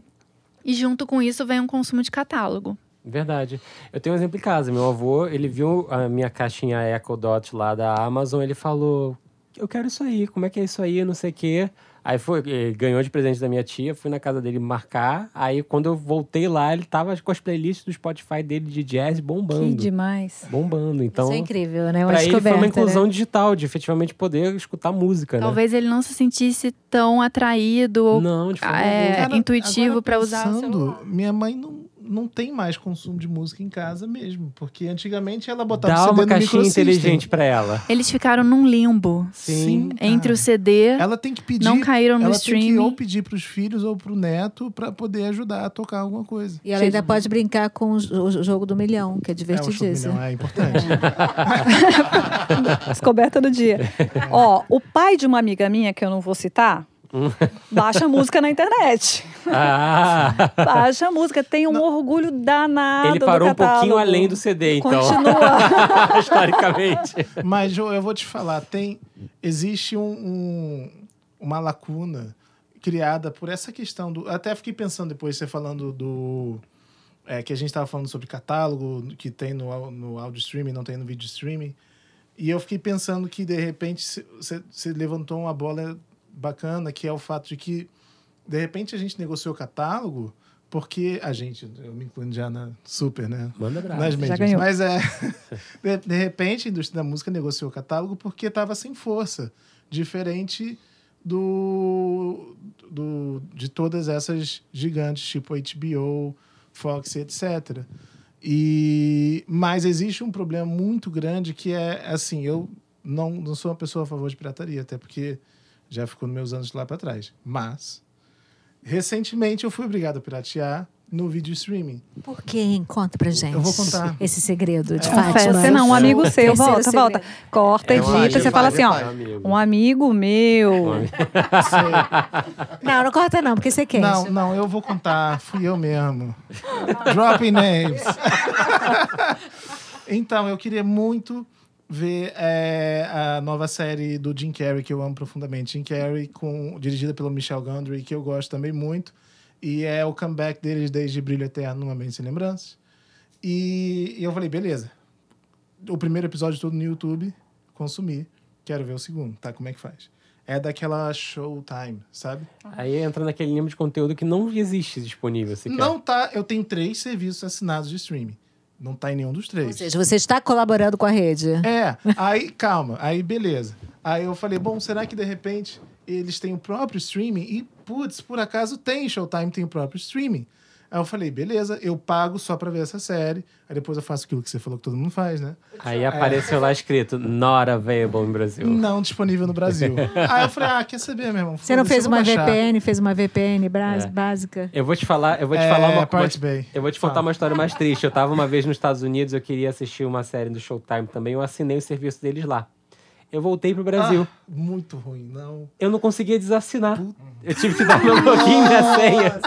S5: e junto com isso vem um consumo de catálogo.
S1: Verdade. Eu tenho um exemplo em casa. Meu avô, ele viu a minha caixinha Echo Dot lá da Amazon, ele falou: Eu quero isso aí, como é que é isso aí? Não sei o quê. Aí foi, ele ganhou de presente da minha tia, fui na casa dele marcar. Aí quando eu voltei lá, ele tava com as playlists do Spotify dele de jazz bombando.
S6: Que demais.
S1: Bombando. Então,
S2: Isso é incrível, né? Uma
S1: pra ele foi uma inclusão
S2: né?
S1: digital, de efetivamente poder escutar música, né?
S5: Talvez ele não se sentisse tão atraído ou
S1: Não, de forma
S5: é.
S4: Cara,
S5: intuitivo para usar o
S4: pensando,
S5: celular.
S4: Minha mãe não, não tem mais consumo de música em casa mesmo. Porque antigamente ela botava
S1: Dá
S4: o CD
S1: uma
S4: no
S1: caixinha inteligente pra ela.
S5: Eles ficaram num limbo
S1: Sim.
S5: entre
S4: cara.
S5: o CD,
S4: Ela tem que pedir.
S5: não caíram no
S4: ela tem que ou pedir pros filhos ou pro neto pra poder ajudar a tocar alguma coisa.
S2: E ela ainda pode brincar com o jo- o jogo do milhão, que é
S4: É, o
S2: divertidíssimo.
S4: milhão é importante.
S6: Descoberta do dia. Ó, o pai de uma amiga minha, que eu não vou citar, baixa música na internet.
S1: Ah!
S6: Baixa música, tem um orgulho danado
S1: Ele
S6: do
S1: parou um
S6: catálogo.
S1: pouquinho além do CD, então.
S6: Continua.
S1: Historicamente.
S4: Mas, Jô, eu vou te falar, tem existe um, um- uma lacuna criada por essa questão do. Até fiquei pensando depois, você falando do. é, que a gente estava falando sobre catálogo, que tem no, no áudio streaming, não tem no vídeo streaming. E eu fiquei pensando que, de repente, você levantou uma bola bacana, que é o fato de que, de repente, a gente negociou o catálogo, porque a gente, eu me incluindo já na super, né?
S1: Manda bravo.
S4: nas
S6: ganhou.
S4: Mas é. De, de repente, a indústria da música negociou o catálogo porque estava sem força. Diferente do, do. de todas essas gigantes, tipo HBO, Fox, etc. E, mas existe um problema muito grande que é assim: eu não, não sou uma pessoa a favor de pirataria, até porque já ficou nos meus anos lá para trás. Mas. Recentemente eu fui obrigado a piratear no vídeo streaming.
S2: Por quê? Conta pra gente.
S4: Eu vou contar.
S2: Esse segredo de
S4: É.
S2: Fátima.
S6: Confessa, você não, um amigo seu. Volta,
S2: segredo.
S6: volta. Corta,
S1: É
S6: edita.
S1: amigo,
S6: Você fala assim, ó.
S1: amigo.
S6: Um amigo meu.
S2: Não, não corta não, porque você quer.
S4: Não, não, eu vou contar. Fui eu mesmo. Dropping names. então, eu queria muito ver é, a nova série do Jim Carrey, que eu amo profundamente. Jim Carrey, com, dirigida pelo Michel Gondry, que eu gosto também muito. E é o comeback deles desde Brilho Eterno, Numa Mente Sem Lembranças. E, e eu falei, beleza. O primeiro episódio todo no YouTube, consumi. Quero ver o segundo, tá? Como é que faz? É daquela Showtime, sabe?
S1: Aí entra naquele nível de conteúdo que não existe disponível sequer.
S4: Não tá. Eu tenho três serviços assinados de streaming. Não tá em nenhum dos
S2: Ou
S4: três.
S2: seja, você está colaborando com a rede.
S4: É, aí, calma, aí beleza. Aí eu falei, bom, será que de repente eles têm o próprio streaming? E, putz, por acaso tem, Showtime tem o próprio streaming. Aí eu falei, beleza, eu pago só pra ver essa série. Aí depois eu faço aquilo que você falou que todo mundo faz, né?
S1: Aí apareceu lá escrito Not available em Brasil.
S4: Não disponível no Brasil. Aí eu falei, ah, quer saber, meu irmão?
S2: Você não fez uma
S4: baixar.
S2: VPN, fez uma VPN
S1: É.
S2: básica?
S1: Eu vou te falar, eu vou te
S4: É,
S1: falar uma
S4: Bay.
S1: Eu vou te contar
S4: Fala.
S1: uma história mais triste. Eu tava uma vez nos Estados Unidos, eu queria assistir uma série do Showtime também, eu assinei o serviço deles lá. Eu voltei pro Brasil.
S4: Ah, muito ruim, não.
S1: Eu não conseguia desassinar. Eu tive que dar meu login e minha senha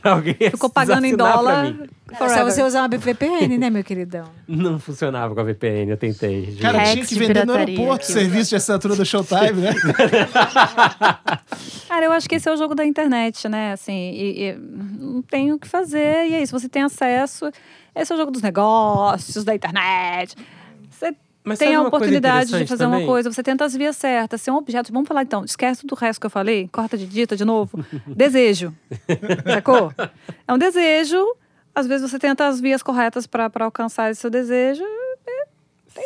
S1: pra alguém
S6: Ficou pagando em dólar.
S2: Era só
S6: forever.
S2: você usar uma VPN, né, meu queridão?
S1: Não funcionava com a VPN, eu tentei.
S4: Cara, tinha que
S5: de
S4: vender no aeroporto o serviço de assinatura do Showtime, né?
S6: Cara, eu acho que esse é o jogo da internet, né? Assim, e, e não tem o que fazer, e é isso. Você tem acesso. Esse é o jogo dos negócios, da internet.
S1: Mas
S6: tem a oportunidade de fazer
S1: também?
S6: uma coisa, você tenta as vias certas. Se é um objeto, vamos falar então, esquece do resto que eu falei, corta de dita de novo. desejo. Sacou? É um desejo. Às vezes você tenta as vias corretas para alcançar esse seu desejo,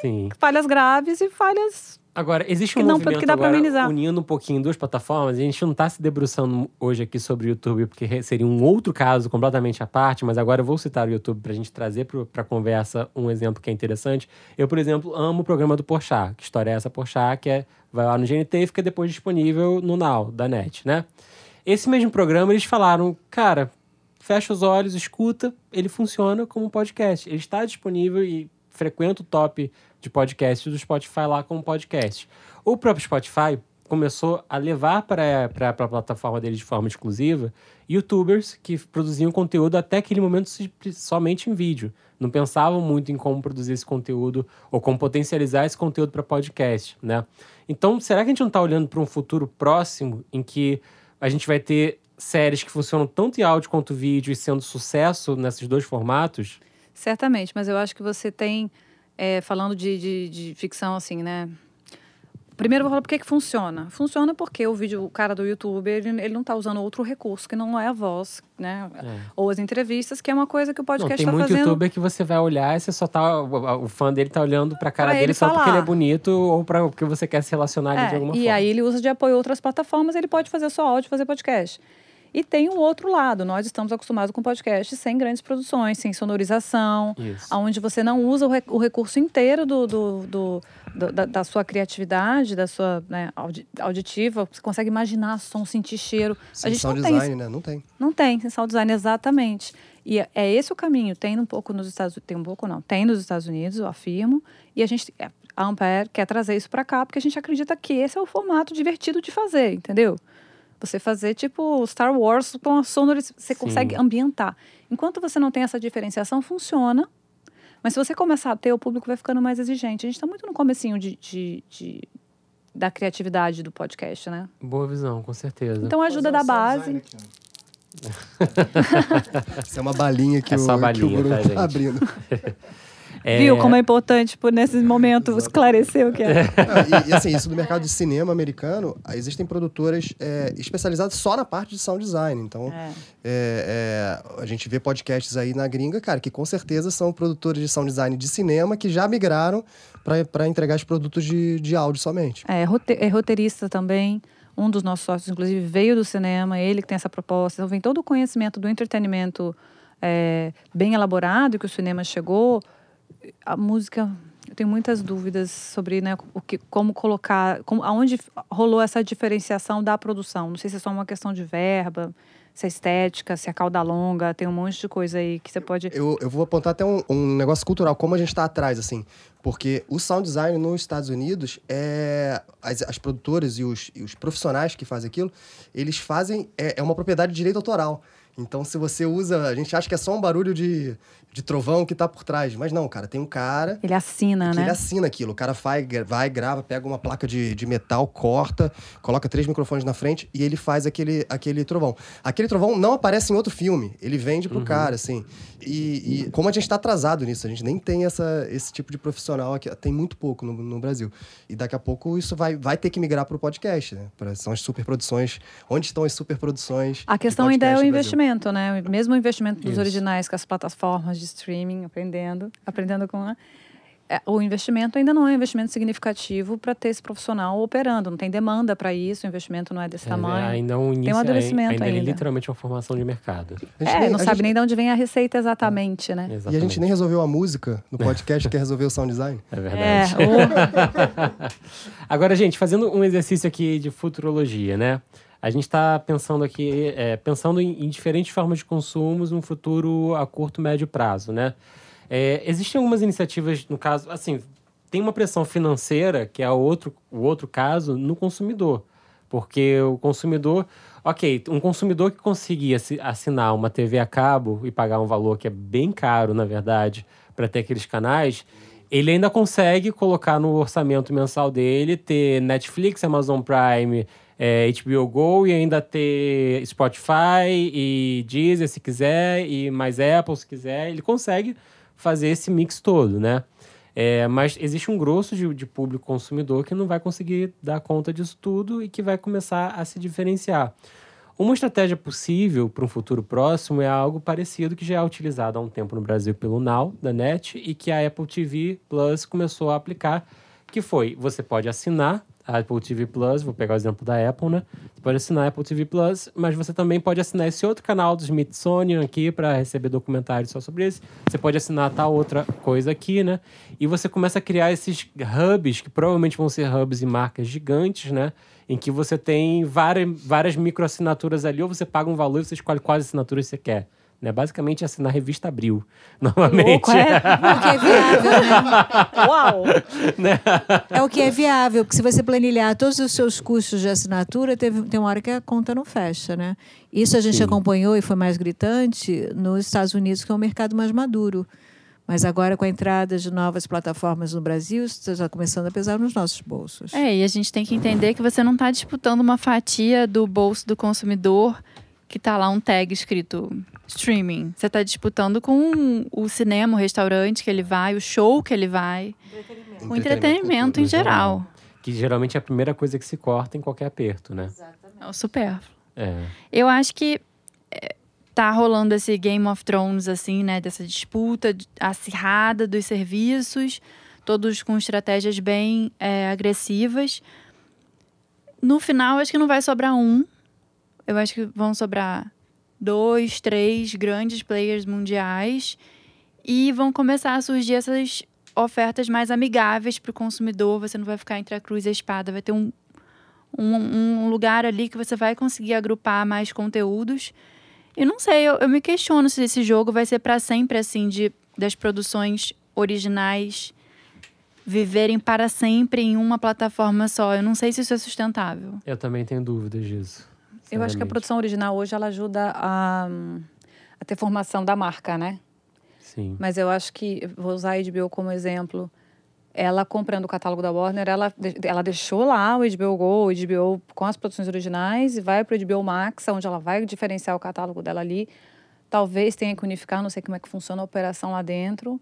S1: Sim.
S6: falhas graves e falhas.
S1: Agora, existe um
S6: não,
S1: movimento agora
S6: amenizar.
S1: unindo um pouquinho duas plataformas. A gente não está se debruçando hoje aqui sobre o YouTube, porque seria um outro caso completamente à parte, mas agora eu vou citar o YouTube para a gente trazer para a conversa um exemplo que é interessante. Eu, por exemplo, amo o programa do Porchat. Que história é essa, Porchat? Que é, vai lá no GNT e fica depois disponível no Now, da NET, né? Esse mesmo programa, eles falaram, cara, fecha os olhos, escuta, ele funciona como um podcast. Ele está disponível e frequenta o top de podcast do Spotify lá como podcast. O próprio Spotify começou a levar para a plataforma dele de forma exclusiva youtubers que produziam conteúdo até aquele momento somente em vídeo. Não pensavam muito em como produzir esse conteúdo ou como potencializar esse conteúdo para podcast, né? Então, será que a gente não está olhando para um futuro próximo em que a gente vai ter séries que funcionam tanto em áudio quanto vídeo e sendo sucesso nesses dois formatos?
S6: Certamente, mas eu acho que você tem, é, falando de, de, de ficção, assim, né? Primeiro eu vou falar por que funciona. Funciona porque o vídeo, o cara do YouTube, ele, ele não está usando outro recurso que não é a voz, né? Ou as entrevistas, que é uma coisa que o
S1: Não,
S6: podcast
S1: tem
S6: está
S1: muito
S6: fazendo.
S1: youtuber que você vai olhar e você só tá. O, fã dele tá olhando pra cara
S6: Pra
S1: dele
S6: ele
S1: só porque
S6: falar.
S1: ele é bonito ou pra, porque você quer se relacionar
S6: É,
S1: de alguma
S6: e
S1: forma.
S6: aí ele usa de apoio a outras plataformas, ele pode fazer só áudio, fazer podcast. E tem um outro lado, nós estamos acostumados com podcast sem grandes produções, sem sonorização,
S1: Isso.
S6: onde você não usa o, re- o recurso inteiro do, do- do- do- da, da sua criatividade, da sua né, audi- auditiva. Você consegue imaginar som, sentir cheiro.
S3: Sem
S6: a gente
S3: sound
S6: não tem,
S3: design, né? Não tem.
S6: não tem sem sound design, exatamente. E é- é esse o caminho. Tem um pouco nos Estados Unidos, tem um pouco não, tem nos Estados Unidos, eu afirmo. E a gente, é, a Ampere quer trazer isso para cá, porque a gente acredita que esse é o formato divertido de fazer, entendeu? Você fazer tipo Star Wars com a sonorização, você
S1: Sim.
S6: consegue ambientar. Enquanto você não tem essa diferenciação, funciona. Mas se você começar a ter, o público vai ficando mais exigente. A gente está muito no comecinho de, de- de- da criatividade do podcast, né?
S1: Boa visão, com certeza.
S6: Então ajuda da base.
S3: Isso é uma balinha que,
S1: É
S3: o,
S1: balinha,
S3: que o Bruno
S1: tá,
S3: tá,
S1: gente?
S3: abrindo.
S1: É,
S6: Viu como é importante por nesse momento esclarecer o que é?
S3: Não, e, e assim, isso do mercado de cinema americano, ah, existem produtoras é, especializadas só na parte de sound design. Então,
S6: É.
S3: é, é, a gente vê podcasts aí na gringa, cara, que com certeza são produtores de sound design de cinema que já migraram para entregar os produtos de, de áudio somente.
S6: É, rote- é roteirista também. Um dos nossos sócios, inclusive, veio do cinema, ele que tem essa proposta. Então, vem todo o conhecimento do entretenimento é, bem elaborado que o cinema chegou. A música, eu tenho muitas dúvidas sobre né, o que, como colocar, como, aonde rolou essa diferenciação da produção. Não sei se é só uma questão de verba, se é estética, se é cauda longa, tem um monte de coisa aí que você pode.
S3: Eu, eu vou apontar até um, um negócio cultural, como a gente está atrás, assim. Porque o sound design nos Estados Unidos, é, as, as produtoras e os, e os profissionais que fazem aquilo, eles fazem. É, é uma propriedade de direito autoral. Então, se você usa. A gente acha que é só um barulho de, de trovão que tá por trás. Mas não, cara, tem um cara
S6: Ele assina, né?
S3: ele assina aquilo. O cara vai, vai, grava, pega uma placa de, de metal, corta, coloca três microfones na frente e ele faz aquele, aquele trovão. Aquele trovão não aparece em outro filme. Ele vende pro cara, assim. E, e como a gente tá atrasado nisso, a gente nem tem essa, esse tipo de profissional aqui. Tem muito pouco no, no Brasil. E daqui a pouco isso vai, vai ter que migrar pro podcast, né? Pra- são as superproduções. Onde estão as superproduções?
S6: A questão ainda é o
S3: Brasil?
S6: Investimento, né? Mesmo o investimento dos
S1: Isso.
S6: originais com as plataformas de streaming, aprendendo, aprendendo com a... é, o investimento ainda não é um investimento significativo para ter esse profissional operando. Não tem demanda para isso, o investimento não é desse
S1: É,
S6: tamanho.
S1: ainda é um início,
S6: um amadurecimento
S1: ainda, é
S6: ainda.
S1: literalmente uma formação de mercado.
S3: A gente
S6: É,
S3: nem-
S6: não
S3: a
S6: sabe
S3: gente-
S6: nem de onde vem a receita exatamente, né?
S3: E a
S1: Exatamente.
S3: gente nem resolveu a música no podcast, quer resolver o sound design.
S1: É
S6: É,
S1: verdade.
S6: o-
S1: Agora, gente, fazendo um exercício aqui de futurologia, né? A gente está pensando aqui, é, pensando em, em diferentes formas de consumos num futuro a curto, médio prazo, né? É, existem algumas iniciativas, no caso, assim, tem uma pressão financeira, que é o outro, o outro caso, no consumidor. Porque o consumidor, ok, um consumidor que conseguia assi- assinar uma TV a cabo e pagar um valor que é bem caro, na verdade, para ter aqueles canais, ele ainda consegue colocar no orçamento mensal dele ter Netflix, Amazon Prime, é, HBO Go e ainda ter Spotify e Deezer se quiser e mais Apple se quiser. Ele consegue fazer esse mix todo, né? É, mas existe um grosso de, de público consumidor que não vai conseguir dar conta disso tudo e que vai começar a se diferenciar. Uma estratégia possível para um futuro próximo é algo parecido que já é utilizado há um tempo no Brasil pelo Now, da NET, e que a Apple TV Plus começou a aplicar, que foi, você pode assinar a Apple TV Plus, vou pegar o exemplo da Apple, né? Você pode assinar a Apple TV Plus, mas você também pode assinar esse outro canal do Smithsonian aqui para receber documentários só sobre isso. Você pode assinar tal outra coisa aqui, né? E você começa a criar esses hubs, que provavelmente vão ser hubs e marcas gigantes, né? Em que você tem várias, várias microassinaturas ali, ou você paga um valor e você escolhe quais assinaturas você quer. Né? Basicamente, é assinar a revista Abril, normalmente.
S6: louco, é?
S2: O que é viável, né?
S6: Uau!
S2: É o que é viável, porque se você planilhar todos os seus custos de assinatura, teve, tem uma hora que a conta não fecha, né? Isso a gente
S1: Sim.
S2: acompanhou e foi mais gritante nos Estados Unidos, que é um mercado mais maduro. Mas agora, com a entrada de novas plataformas no Brasil, isso está começando a pesar nos nossos bolsos.
S5: É, e a gente tem que entender que você não está disputando uma fatia do bolso do consumidor que tá lá um tag escrito streaming. Você está disputando com o cinema, o restaurante que ele vai, o show que ele vai, o entretenimento em
S1: cultura,
S5: geral.
S1: Que geralmente é a primeira coisa que se corta em qualquer aperto, né?
S5: É o supérfluo.
S1: É.
S5: Eu acho que é, tá rolando esse Game of Thrones, assim, né? Dessa disputa acirrada dos serviços, todos com estratégias bem é, agressivas. No final, acho que não vai sobrar um. Eu acho que vão sobrar dois, três grandes players mundiais e vão começar a surgir essas ofertas mais amigáveis para o consumidor. Você não vai ficar entre a cruz e a espada, vai ter um, um, um lugar ali que você vai conseguir agrupar mais conteúdos. E não sei, eu, eu me questiono se esse jogo vai ser para sempre assim, de das produções originais viverem para sempre em uma plataforma só. Eu não sei se isso é sustentável.
S1: Eu também tenho dúvidas disso.
S6: Eu acho que a produção original hoje ela ajuda a, a ter formação da marca, né?
S1: Sim.
S6: Mas eu acho que, vou usar a HBO como exemplo, ela comprando o catálogo da Warner, ela, ela deixou lá o HBO Go, o HBO com as produções originais e vai para o HBO Max, onde ela vai diferenciar o catálogo dela ali. Talvez tenha que unificar, não sei como é que funciona a operação lá dentro.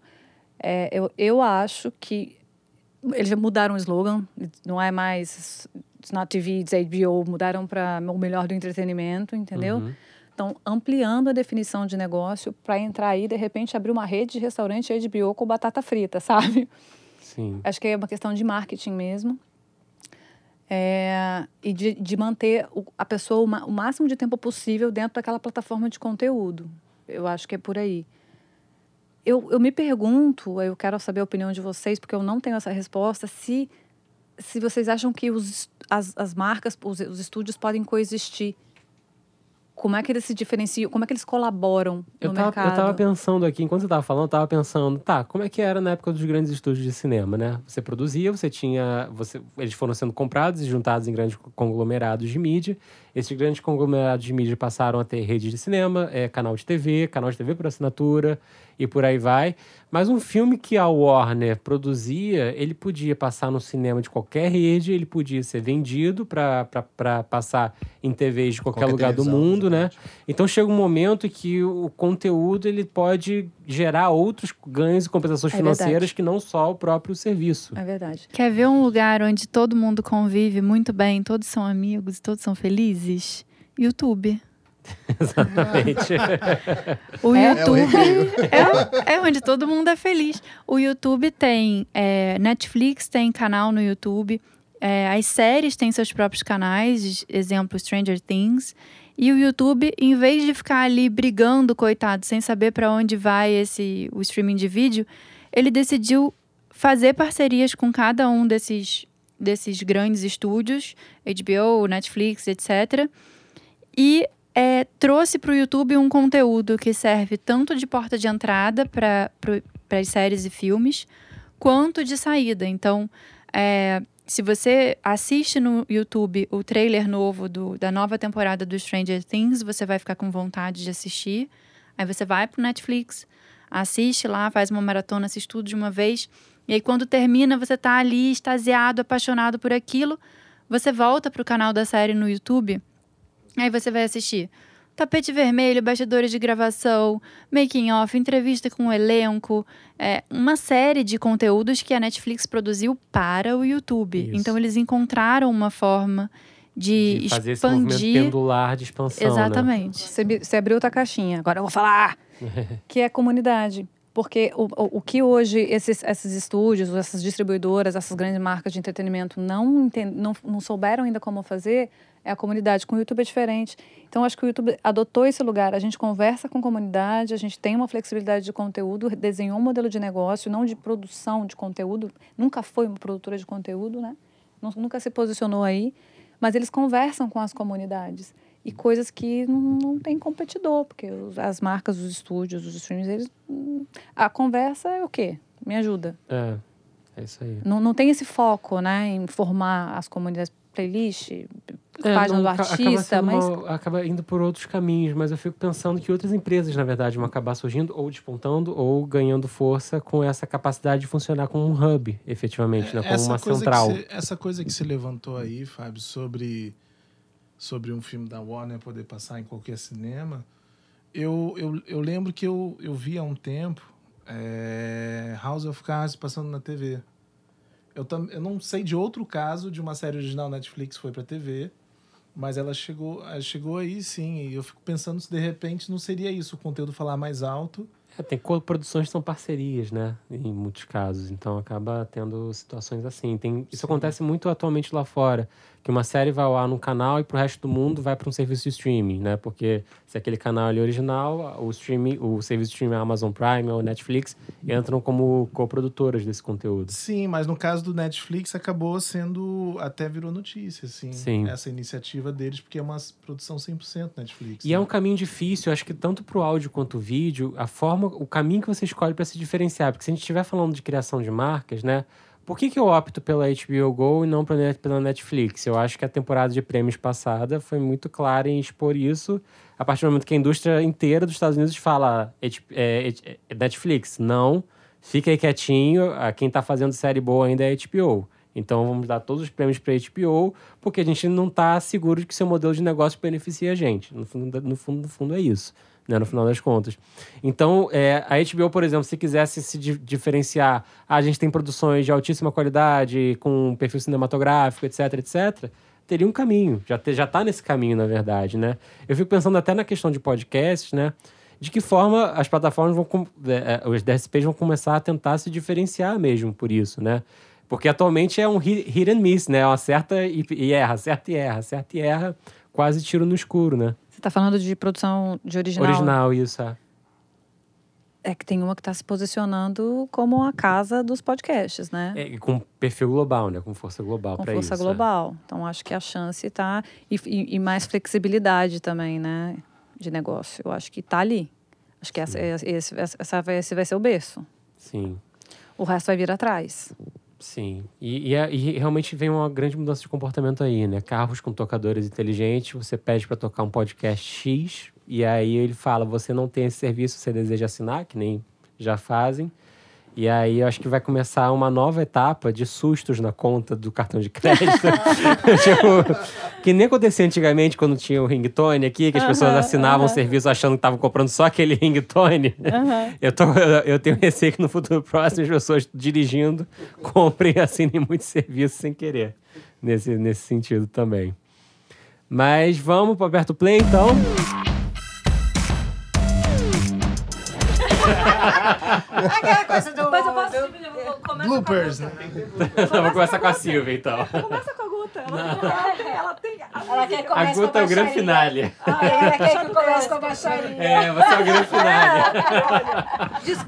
S6: É, eu, eu acho que eles já mudaram o slogan, não é mais It's not TV, it's HBO, mudaram para o melhor do entretenimento, entendeu?
S1: Uhum.
S6: Então, ampliando a definição de negócio para entrar aí, de repente, abrir uma rede de restaurante HBO com batata frita, sabe?
S1: Sim.
S6: Acho que é uma questão de marketing mesmo. É, e de, de manter o- a pessoa o, o máximo de tempo possível dentro daquela plataforma de conteúdo. Eu acho que é por aí. Eu, eu me pergunto, eu quero saber a opinião de vocês, porque eu não tenho essa resposta, se, se vocês acham que os, as, as marcas, os, os estúdios podem coexistir. Como é que eles se diferenciam? Como é que eles colaboram
S1: Eu
S6: no
S1: tava,
S6: mercado?
S1: eu tava pensando aqui, enquanto você tava falando, eu tava pensando, tá, como é que era na época dos grandes estúdios de cinema, né? Você produzia, você tinha. Você, eles foram sendo comprados e juntados em grandes conglomerados de mídia. Esses grandes conglomerados de mídia passaram a ter redes de cinema, é, canal de TV, canal de TV por assinatura e por aí vai. Mas um filme que a Warner produzia, ele podia passar no cinema de qualquer rede, ele podia ser vendido para passar em TVs de qualquer,
S3: Qualquer
S1: lugar do mundo, né?
S3: exatamente.
S1: Então chega um momento que o conteúdo ele pode gerar outros ganhos e compensações
S6: É
S1: financeiras
S6: verdade.
S1: que não só o próprio serviço.
S6: É verdade.
S5: Quer ver um lugar onde todo mundo convive muito bem, todos são amigos, todos são felizes? YouTube.
S1: Exatamente.
S5: O
S3: É o
S5: YouTube é, é onde todo mundo é feliz. O YouTube tem. é, Netflix tem canal no YouTube. é, as séries têm seus próprios canais, exemplo, Stranger Things. E o YouTube, em vez de ficar ali brigando, coitado, sem saber para onde vai esse o streaming de vídeo, ele decidiu fazer parcerias com cada um desses, desses grandes estúdios, HBO, Netflix, etc. E é, trouxe para o YouTube um conteúdo que serve tanto de porta de entrada para as séries e filmes, quanto de saída. Então, é, se você assiste no YouTube o trailer novo do- da nova temporada do Stranger Things, você vai ficar com vontade de assistir. Aí você vai pro Netflix, assiste lá, faz uma maratona, assiste tudo de uma vez. E aí, quando termina, você tá ali extasiado, apaixonado por aquilo. Você volta pro canal da série no YouTube. Aí você vai assistir Tapete Vermelho, bastidores de gravação, making off, entrevista com o elenco, é, uma série de conteúdos que a Netflix produziu para o YouTube.
S1: Isso.
S5: Então eles encontraram uma forma de,
S1: De fazer esse movimento
S5: expandir.
S1: pendular de expansão. Né?
S5: Exatamente.
S6: Você, bi- você abriu outra caixinha, agora eu vou falar, que é a comunidade. Porque o, o, o que hoje esses, esses estúdios, essas distribuidoras, essas grandes marcas de entretenimento não, enten- não, não souberam ainda como fazer, é a comunidade. Com o YouTube é diferente. Então, acho que o YouTube adotou esse lugar. A gente conversa com a comunidade, a gente tem uma flexibilidade de conteúdo, desenhou um modelo de negócio, não de produção de conteúdo. Nunca foi uma produtora de conteúdo, né? Nu- Nunca se posicionou aí. Mas eles conversam com as comunidades. E coisas que não, não tem competidor, porque as marcas, os estúdios, os streams, eles. hum, A conversa é o quê? Me ajuda.
S1: É, é isso aí.
S6: Não, não tem esse foco, né, em formar as comunidades, playlist,
S1: É,
S6: página do
S1: acaba
S6: artista,
S1: sendo
S6: mas.
S1: uma- acaba indo por outros caminhos, mas eu fico pensando que outras empresas, na verdade, vão acabar surgindo ou despontando ou ganhando força com essa capacidade de funcionar como um hub, efetivamente, né? como uma central.
S4: Você, essa coisa que se levantou aí, Fábio, sobre, sobre um filme da Warner poder passar em qualquer cinema, eu, eu, eu lembro que eu, eu vi há um tempo é, House of Cards passando na TV. Eu, tam, eu não sei de outro caso de uma série original Netflix foi pra TV, mas ela chegou, ela chegou aí sim. E eu fico pensando se de repente não seria isso, o conteúdo falar mais alto.
S1: É, tem co-produções que são parcerias, né? Em muitos casos. Então acaba tendo situações assim. Tem, isso acontece muito atualmente lá fora. Que uma série vai ao ar num canal e pro resto do mundo vai para um serviço de streaming, né? Porque se aquele canal é original, o streaming, o serviço de streaming é Amazon Prime ou Netflix entram como co-produtoras desse conteúdo.
S4: Sim, mas no caso do Netflix acabou sendo. Até virou notícia, assim.
S1: Sim.
S4: Essa iniciativa deles, porque é uma produção 100% Netflix.
S1: E é
S4: né?
S1: um caminho difícil, eu acho que tanto pro áudio quanto o vídeo, a forma, o caminho que você escolhe para se diferenciar. Porque se a gente estiver falando de criação de marcas, né? Por que, que eu opto pela HBO Go e não pela Netflix? Eu acho que a temporada de prêmios passada foi muito clara em expor isso. A partir do momento que a indústria inteira dos Estados Unidos fala "H- é, é, é Netflix, não, fica aí quietinho, a- quem tá fazendo série boa ainda é a HBO. Então vamos dar todos os prêmios para HBO, porque a gente não tá seguro de que seu modelo de negócio beneficia a gente. No fundo, no fundo, no fundo é isso, né? No final das contas. Então, é, a HBO, por exemplo, se quisesse se di- diferenciar, ah, a gente tem produções de altíssima qualidade, com perfil cinematográfico, etc, etc, teria um caminho. Já, te, já tá nesse caminho, na verdade, né? Eu fico pensando até na questão de podcasts, né? De que forma as plataformas vão... é, é, os DSPs vão começar a tentar se diferenciar mesmo por isso, né? Porque atualmente é um hit hit and miss, né? Uma certa e, e erra, acerta e erra, acerta e erra, quase tiro no escuro, né?
S6: Você está falando de produção de original.
S1: Original, isso, é.
S6: É que tem uma que está se posicionando como a casa dos podcasts, né?
S1: É, e com perfil global, né? Com força global
S6: com
S1: para
S6: força
S1: isso. é.
S6: global. Então, acho que a chance está. E, e- e mais flexibilidade também, né? De negócio. Eu acho que está ali. Acho que essa, esse, essa- esse vai ser o berço.
S1: Sim,
S6: O resto vai vir atrás.
S1: Sim. E, e, é- e realmente vem uma grande mudança de comportamento aí, né? Carros com tocadores inteligentes, você pede para tocar um podcast X, e aí ele fala: você não tem esse serviço, você deseja assinar, que nem já fazem. E aí eu acho que vai começar uma nova etapa de sustos na conta do cartão de crédito. tipo, que nem acontecia antigamente quando tinha o ringtone aqui, que as pessoas
S6: Aham,
S1: assinavam o
S6: aham.
S1: serviço achando que estavam comprando só aquele ringtone. Eu, tô, eu, eu tenho receio que no futuro próximo as pessoas dirigindo comprem e assinem muitos serviços sem querer. Nesse, nesse sentido também. Mas vamos para aperto play então.
S2: Aquela coisa do.
S6: Mas eu posso dividir, vou- começa
S4: Bloopers, né?
S1: Vamos começar com a Silvia, então.
S6: Com a, começa com a Guta. Ela, ela tem, ela tem.
S2: Ela quer que
S1: A
S2: com
S1: Guta é o grande finale.
S2: Ah, ela quer que comece com a baixaria.
S1: É, você é o grande finale.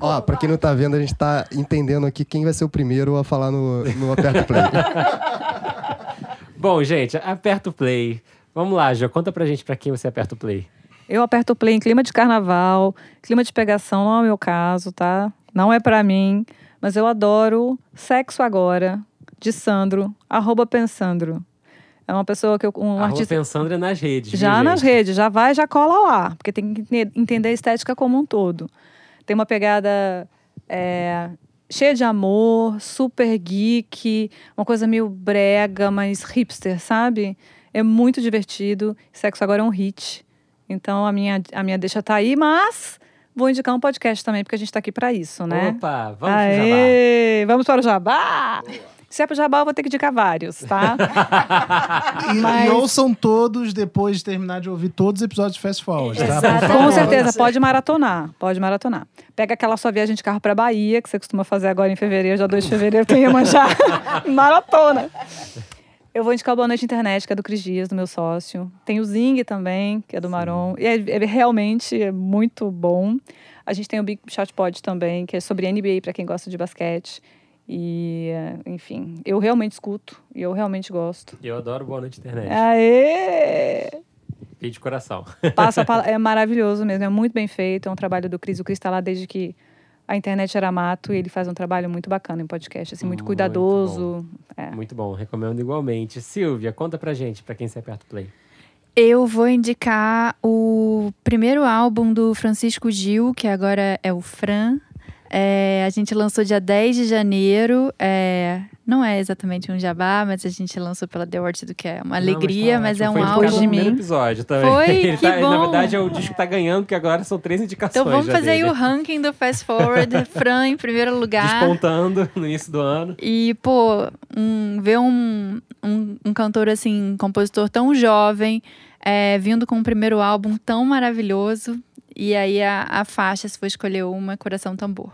S3: Ó, pra quem não tá vendo, a gente tá entendendo aqui quem vai ser o primeiro a falar no, no Aperto Play.
S1: Bom, gente, aperta o play. Vamos lá, Jo, conta pra gente pra quem você aperta o play.
S6: Eu aperto o play em clima de carnaval, clima de pegação, não é o meu caso, tá? Não é pra mim, mas eu adoro Sexo Agora, de Sandro, arroba Pensandro. É uma pessoa que eu. Um
S1: Arroba
S6: artista.
S1: pensando é nas redes.
S6: Já nas
S1: gente?
S6: redes, já vai, já cola lá, porque tem que ente- entender a estética como um todo. Tem uma pegada é, cheia de amor, super geek, uma coisa meio brega, mas hipster, sabe? É muito divertido. Sexo agora é um hit. Então a minha, a minha deixa tá aí, mas vou indicar um podcast também, porque a gente tá aqui para isso, né?
S1: Opa, vamos pro jabá.
S6: Aê, vamos para o jabá! Se é pro jabá, eu vou ter que indicar vários, tá?
S4: E,
S6: Mas-
S4: e ouçam todos depois de terminar de ouvir todos os episódios de Fast Forward, tá?
S6: Com certeza, pode maratonar, pode maratonar. Pega aquela sua viagem de carro para Bahia, que você costuma fazer agora em fevereiro, dia 2 de fevereiro, tem Iemanjá, maratona. Eu vou indicar o Boa Noite Internet, que é do Cris Dias, do meu sócio. Tem o Zing também, que é do Maron. E é, é realmente é muito bom. A gente tem o Big Shot Pod também, que é sobre NBA para quem gosta de basquete. E, enfim, eu realmente escuto e eu realmente gosto.
S1: Eu adoro Boa Noite Internet.
S6: Aê!
S1: Fiquei de coração.
S6: Passa é maravilhoso mesmo, é muito bem feito, é um trabalho do Cris. O Cris está lá desde que a internet era mato e ele faz um trabalho muito bacana em podcast, assim, muito
S1: Muito
S6: cuidadoso. É.
S1: Muito bom, recomendo igualmente. Silvia, conta pra gente, pra quem você aperta o play.
S5: Eu vou indicar o primeiro álbum do Francisco Gil, que agora é o Fran. É, a gente lançou dia 10 de janeiro. É, não é exatamente um jabá, mas a gente lançou pela The Ortiz, que é uma alegria,
S1: tá
S5: mas, é um
S1: no
S6: de mim.
S1: episódio também.
S5: Foi?
S1: Ele
S5: Que
S1: tá- Na
S5: bom.
S1: verdade, é o disco que tá ganhando, porque agora são três indicações.
S5: Então vamos fazer aí
S1: dele.
S5: o ranking do Fast Forward. Fran em primeiro lugar.
S1: Despontando no início do ano.
S5: E, pô, um, ver um, um, um cantor assim, um compositor tão jovem, é, vindo com um primeiro álbum tão maravilhoso. E aí a, a faixa, se for escolher uma, é Coração Tambor.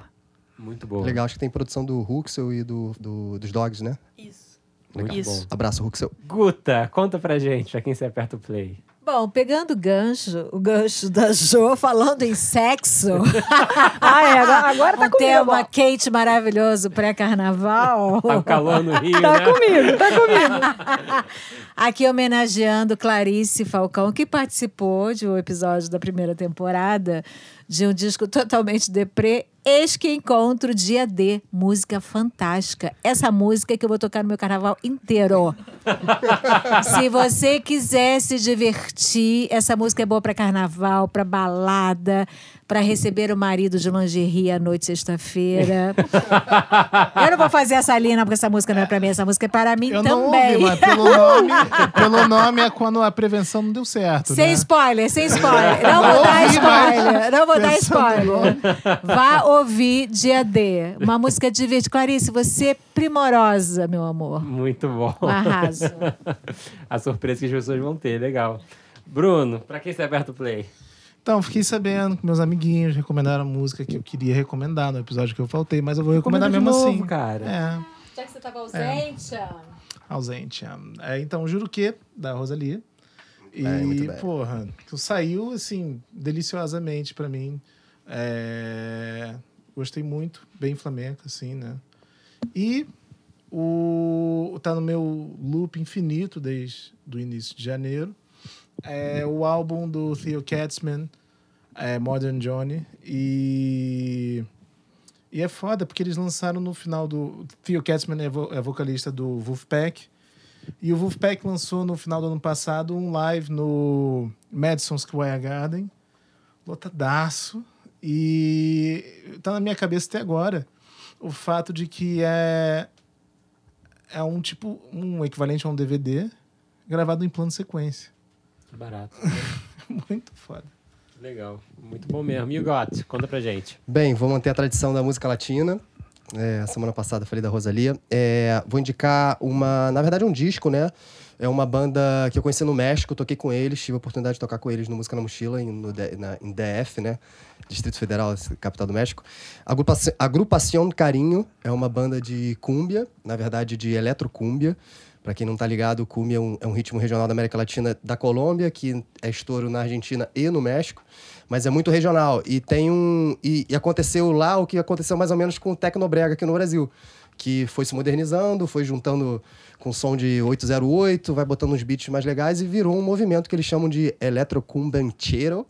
S1: Muito boa.
S3: Legal, acho que tem produção do Huxel e do, do- dos Dogs, né?
S5: Isso.
S3: Legal.
S5: Isso.
S1: bom.
S3: Abraço, Huxel.
S1: Guta, conta pra gente, pra quem você aperta o play.
S2: Bom, pegando o gancho, o gancho da Jo falando em sexo,
S6: Ah, é, agora, agora tá
S2: um
S6: comigo.
S2: tema quente maravilhoso pré-carnaval.
S1: Tá o calor no Rio,
S6: Tá
S1: né?
S6: comigo, tá comigo.
S2: Aqui homenageando Clarice Falcão, que participou de um episódio da primeira temporada de um disco totalmente deprê. Eis que encontro Dia D, música fantástica. Essa música que eu vou tocar no meu carnaval inteiro. se você quiser se divertir, essa música é boa para carnaval, para balada, para receber o marido de lingerie à noite sexta-feira. eu não vou fazer essa linha, porque essa música não é para mim, essa música é para mim
S4: Eu não
S2: também.
S4: ouvi, mas pelo nome, pelo nome é quando a prevenção não deu certo,
S2: Sem
S4: né?
S2: spoiler, sem spoiler. Não vou
S4: Não
S2: dar
S4: ouvi,
S2: spoiler. Não vou dar spoiler. Vá ouvir Dia D. Uma música divertida. Clarice, você é primorosa, meu amor.
S1: Muito bom.
S2: Um arraso.
S1: A surpresa que as pessoas vão ter, legal. Bruno, pra quem você aperta o play?
S4: Então, fiquei sabendo que meus amiguinhos recomendaram a música que eu queria recomendar no episódio que eu faltei, mas eu vou recomendar
S1: Recomenda de
S4: mesmo
S1: novo,
S4: assim.
S1: cara.
S4: É,
S2: Já que você estava ausente,
S4: ausente. É, então, Juro Que, da Rosalia. E,
S3: bem, muito bem.
S4: porra, que saiu, assim, deliciosamente pra mim. É, gostei muito, bem flamenco, assim, né? E o tá no meu loop infinito desde o início de janeiro. É o álbum do Theo Katzman, é Modern Johnny. E, e é foda, porque eles lançaram no final do... Theo Katzman é, vo- é vocalista do Wolfpack. E o Wolfpack lançou no final do ano passado um live no Madison Square Garden. Lotadaço. E tá na minha cabeça até agora o fato de que é é um tipo um equivalente a um DVD gravado em plano sequência.
S1: Barato.
S4: Muito foda.
S1: Legal. Muito bom mesmo. E o Got, conta pra gente.
S3: Bem, vou manter a tradição da música latina. É, semana passada eu falei da Rosalia. É, vou indicar uma, na verdade, um disco, né? É uma banda que eu conheci no México, toquei com eles, tive a oportunidade de tocar com eles no Música na Mochila, em, no, na- em DF, né? Distrito Federal, capital do México. Agrupação, Carinho é uma banda de cúmbia, na verdade de eletrocúmbia. Para quem não tá ligado, o cúmbia é um, é um ritmo regional da América Latina da Colômbia, que é estouro na Argentina e no México, mas é muito regional. E tem um. E, e aconteceu lá o que aconteceu mais ou menos com o Tecnobrega aqui no Brasil. Que foi se modernizando, foi juntando com som de 808, vai botando uns beats mais legais e virou um movimento que eles chamam de Electrocumbanchero.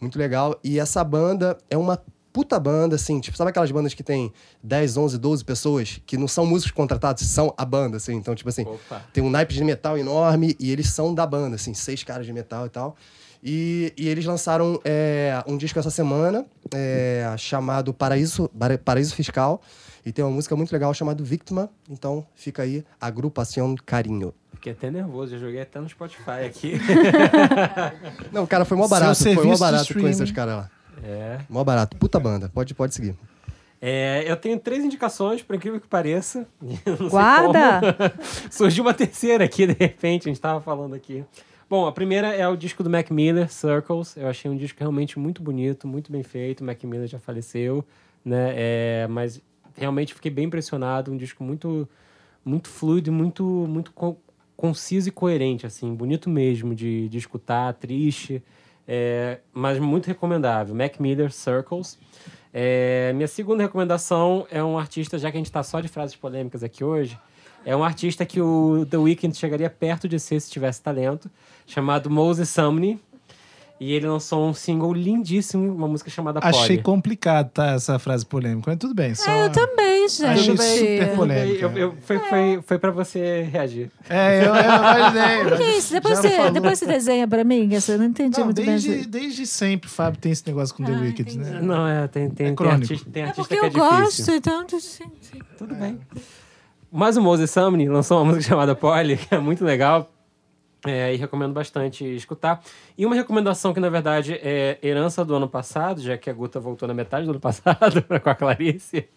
S3: Muito legal. E essa banda é uma puta banda, assim, tipo, sabe aquelas bandas que tem 10, 11, 12 pessoas que não são músicos contratados, são a banda, assim. Então, tipo assim,
S1: Opa.
S3: tem um naipe de metal enorme e eles são da banda, assim, seis caras de metal e tal. E, e eles lançaram é, um disco essa semana é, chamado Paraíso, Para- Paraíso Fiscal. E tem uma música muito legal chamada Víctima. Então fica aí, Agrupação Carinho.
S1: Fiquei até nervoso, eu joguei até no Spotify aqui.
S3: Não, cara, foi mó
S4: Seu
S3: barato. Foi mó barato conhecer os caras lá.
S1: é.
S3: Mó barato. Puta banda. Pode, pode seguir.
S1: É, eu tenho três indicações, por incrível que pareça. Não sei
S6: Guarda!
S1: como. Surgiu uma terceira aqui, de repente, a gente tava falando aqui. Bom, a primeira é o disco do Mac Miller, Circles. Eu achei um disco realmente muito bonito, muito bem feito. O Mac Miller já faleceu, né? É, mas realmente fiquei bem impressionado. Um disco muito, muito fluido, muito, muito co- conciso e coerente, assim. Bonito mesmo de, de escutar, triste, é, mas muito recomendável. Mac Miller, Circles. É, minha segunda recomendação é um artista, já que a gente está só de frases polêmicas aqui hoje, é um artista que o The Weeknd chegaria perto de ser se tivesse talento, chamado Moses Sumney. E ele lançou um single lindíssimo, uma música chamada
S4: Achei
S1: Polly.
S4: complicado, tá? Essa frase polêmica. Mas tudo bem. Só...
S2: Ah, eu também, gente.
S4: Achei
S1: Tudo bem,
S4: super polêmica.
S1: Eu, eu, foi, foi, foi pra você reagir.
S4: É, eu, eu imaginei.
S2: O que é isso? Depois você, depois você desenha pra mim, essa eu não entendi
S4: Não,
S2: muito
S4: desde,
S2: bem.
S4: desde sempre, Fábio, tem esse negócio com The
S2: Ah,
S4: Wicked, né?
S1: Não, é, tem, tem,
S4: É
S1: tem
S4: crônico.
S1: artista, tem
S2: É
S1: artista
S2: porque
S1: que é
S2: eu
S1: difícil.
S2: gosto, então.
S1: Tudo bem. Mas o Moses Sumney lançou uma música chamada Polly, que é muito legal. É, e recomendo bastante escutar. E uma recomendação que, na verdade, é herança do ano passado, já que a Guta voltou na metade do ano passado com a Clarice,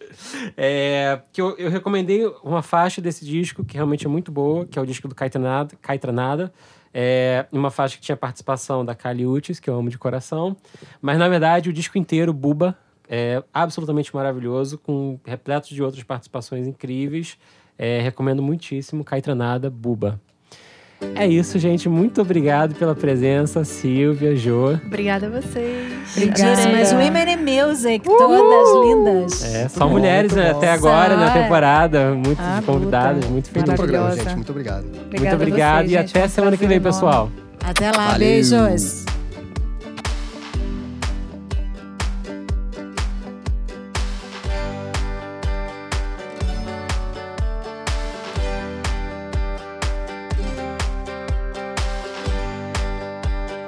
S1: é, que eu, eu recomendei uma faixa desse disco, que realmente é muito boa, que é o disco do Caetranada, Caetranada é, uma faixa que tinha participação da Kali Uchis, que eu amo de coração. Mas, na verdade, o disco inteiro, Buba, é absolutamente maravilhoso, com repleto de outras participações incríveis. É, recomendo muitíssimo, Caetranada, Buba. É isso, gente. Muito obrigado pela presença, Silvia, Jô.
S5: Obrigada a vocês.
S2: Gente, mas o Women in Music, todas lindas.
S1: É, só mulheres né, até agora
S2: Só,
S1: na temporada. Muitas
S6: Ah,
S1: convidadas,
S6: puta.
S1: muito
S3: Muito
S1: feliz.
S3: programa,
S6: Maravilhosa.
S3: gente. Muito obrigado.
S6: Obrigada
S1: Muito obrigado
S6: vocês,
S1: e
S6: gente.
S1: até
S6: um
S1: semana que vem,
S6: prazer
S1: pessoal.
S2: Até lá,
S3: Valeu.
S2: beijos.